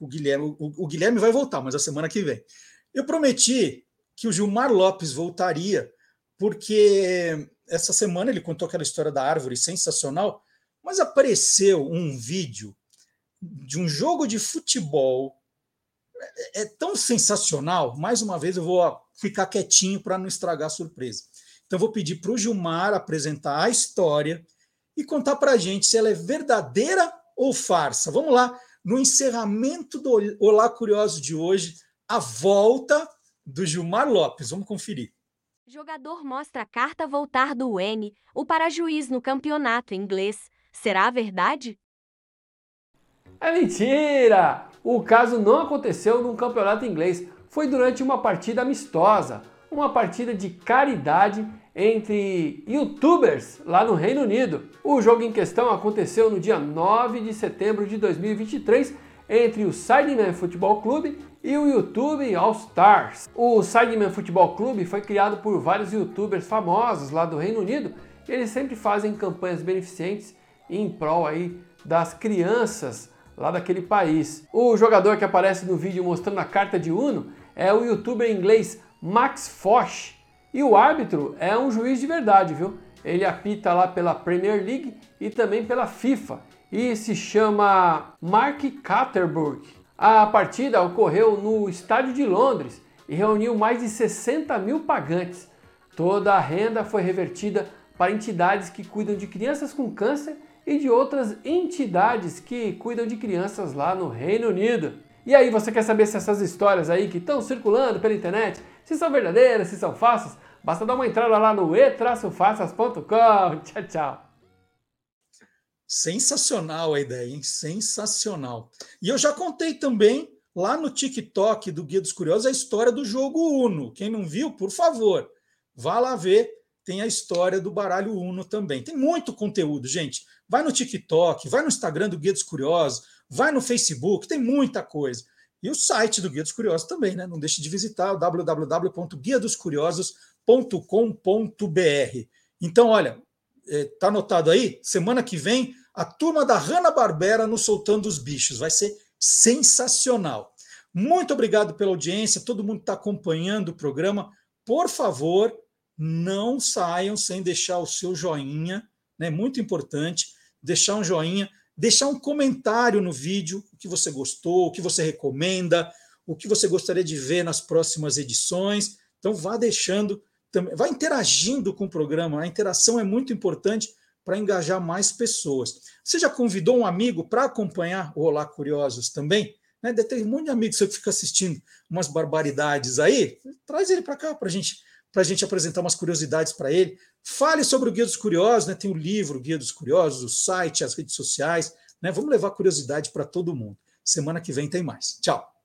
O Guilherme, o, o Guilherme vai voltar, mas a semana que vem. Eu prometi que o Gilmar Lopes voltaria, porque essa semana ele contou aquela história da árvore sensacional, mas apareceu um vídeo de um jogo de futebol é, é tão sensacional. Mais uma vez, eu vou ficar quietinho para não estragar a surpresa. Então, vou pedir para o Gilmar apresentar a história e contar para a gente se ela é verdadeira ou farsa. Vamos lá, no encerramento do Olá Curioso de hoje, a volta do Gilmar Lopes. Vamos conferir. Jogador mostra carta voltar do N, o para-juiz no campeonato inglês. Será verdade? É mentira! O caso não aconteceu num campeonato inglês. Foi durante uma partida amistosa, uma partida de caridade entre youtubers lá no Reino Unido. O jogo em questão aconteceu no dia 9 de setembro de 2023 entre o Sideman Futebol Clube e o YouTube All Stars. O Sideman Futebol Clube foi criado por vários youtubers famosos lá do Reino Unido. Eles sempre fazem campanhas beneficentes em prol aí das crianças lá daquele país. O jogador que aparece no vídeo mostrando a carta de Uno é o youtuber inglês Max Foch. E o árbitro é um juiz de verdade, viu? Ele apita lá pela Premier League e também pela FIFA e se chama Mark Catterburg. A partida ocorreu no estádio de Londres e reuniu mais de 60 mil pagantes. Toda a renda foi revertida para entidades que cuidam de crianças com câncer e de outras entidades que cuidam de crianças lá no Reino Unido. E aí, você quer saber se essas histórias aí que estão circulando pela internet, se são verdadeiras, se são falsas? Basta dar uma entrada lá no e-faças.com. Tchau, tchau. Sensacional a ideia, hein? Sensacional. E eu já contei também lá no TikTok do Guia dos Curiosos a história do jogo Uno. Quem não viu, por favor, vá lá ver. Tem a história do baralho Uno também. Tem muito conteúdo, gente. Vai no TikTok, vai no Instagram do Guia dos Curiosos, vai no Facebook, tem muita coisa. E o site do Guia dos Curiosos também, né? Não deixe de visitar o www.guiadoscuriosos.com.br. Então, olha, está anotado aí? Semana que vem, a turma da Hanna-Barbera no Soltando os Bichos. Vai ser sensacional. Muito obrigado pela audiência, todo mundo está acompanhando o programa. Por favor, não saiam sem deixar o seu joinha, né? Muito importante, deixar um joinha, deixar um comentário no vídeo, o que você gostou, o que você recomenda, o que você gostaria de ver nas próximas edições. Então vá deixando vai interagindo com o programa. A interação é muito importante para engajar mais pessoas. Você já convidou um amigo para acompanhar o Olá Curiosos também? Né? Ter um monte de amigos que fica assistindo umas barbaridades aí. Traz ele para cá para gente, a gente apresentar umas curiosidades para ele. Fale sobre o Guia dos Curiosos, né? tem o livro Guia dos Curiosos, o site, as redes sociais. Né? Vamos levar curiosidade para todo mundo. Semana que vem tem mais. Tchau.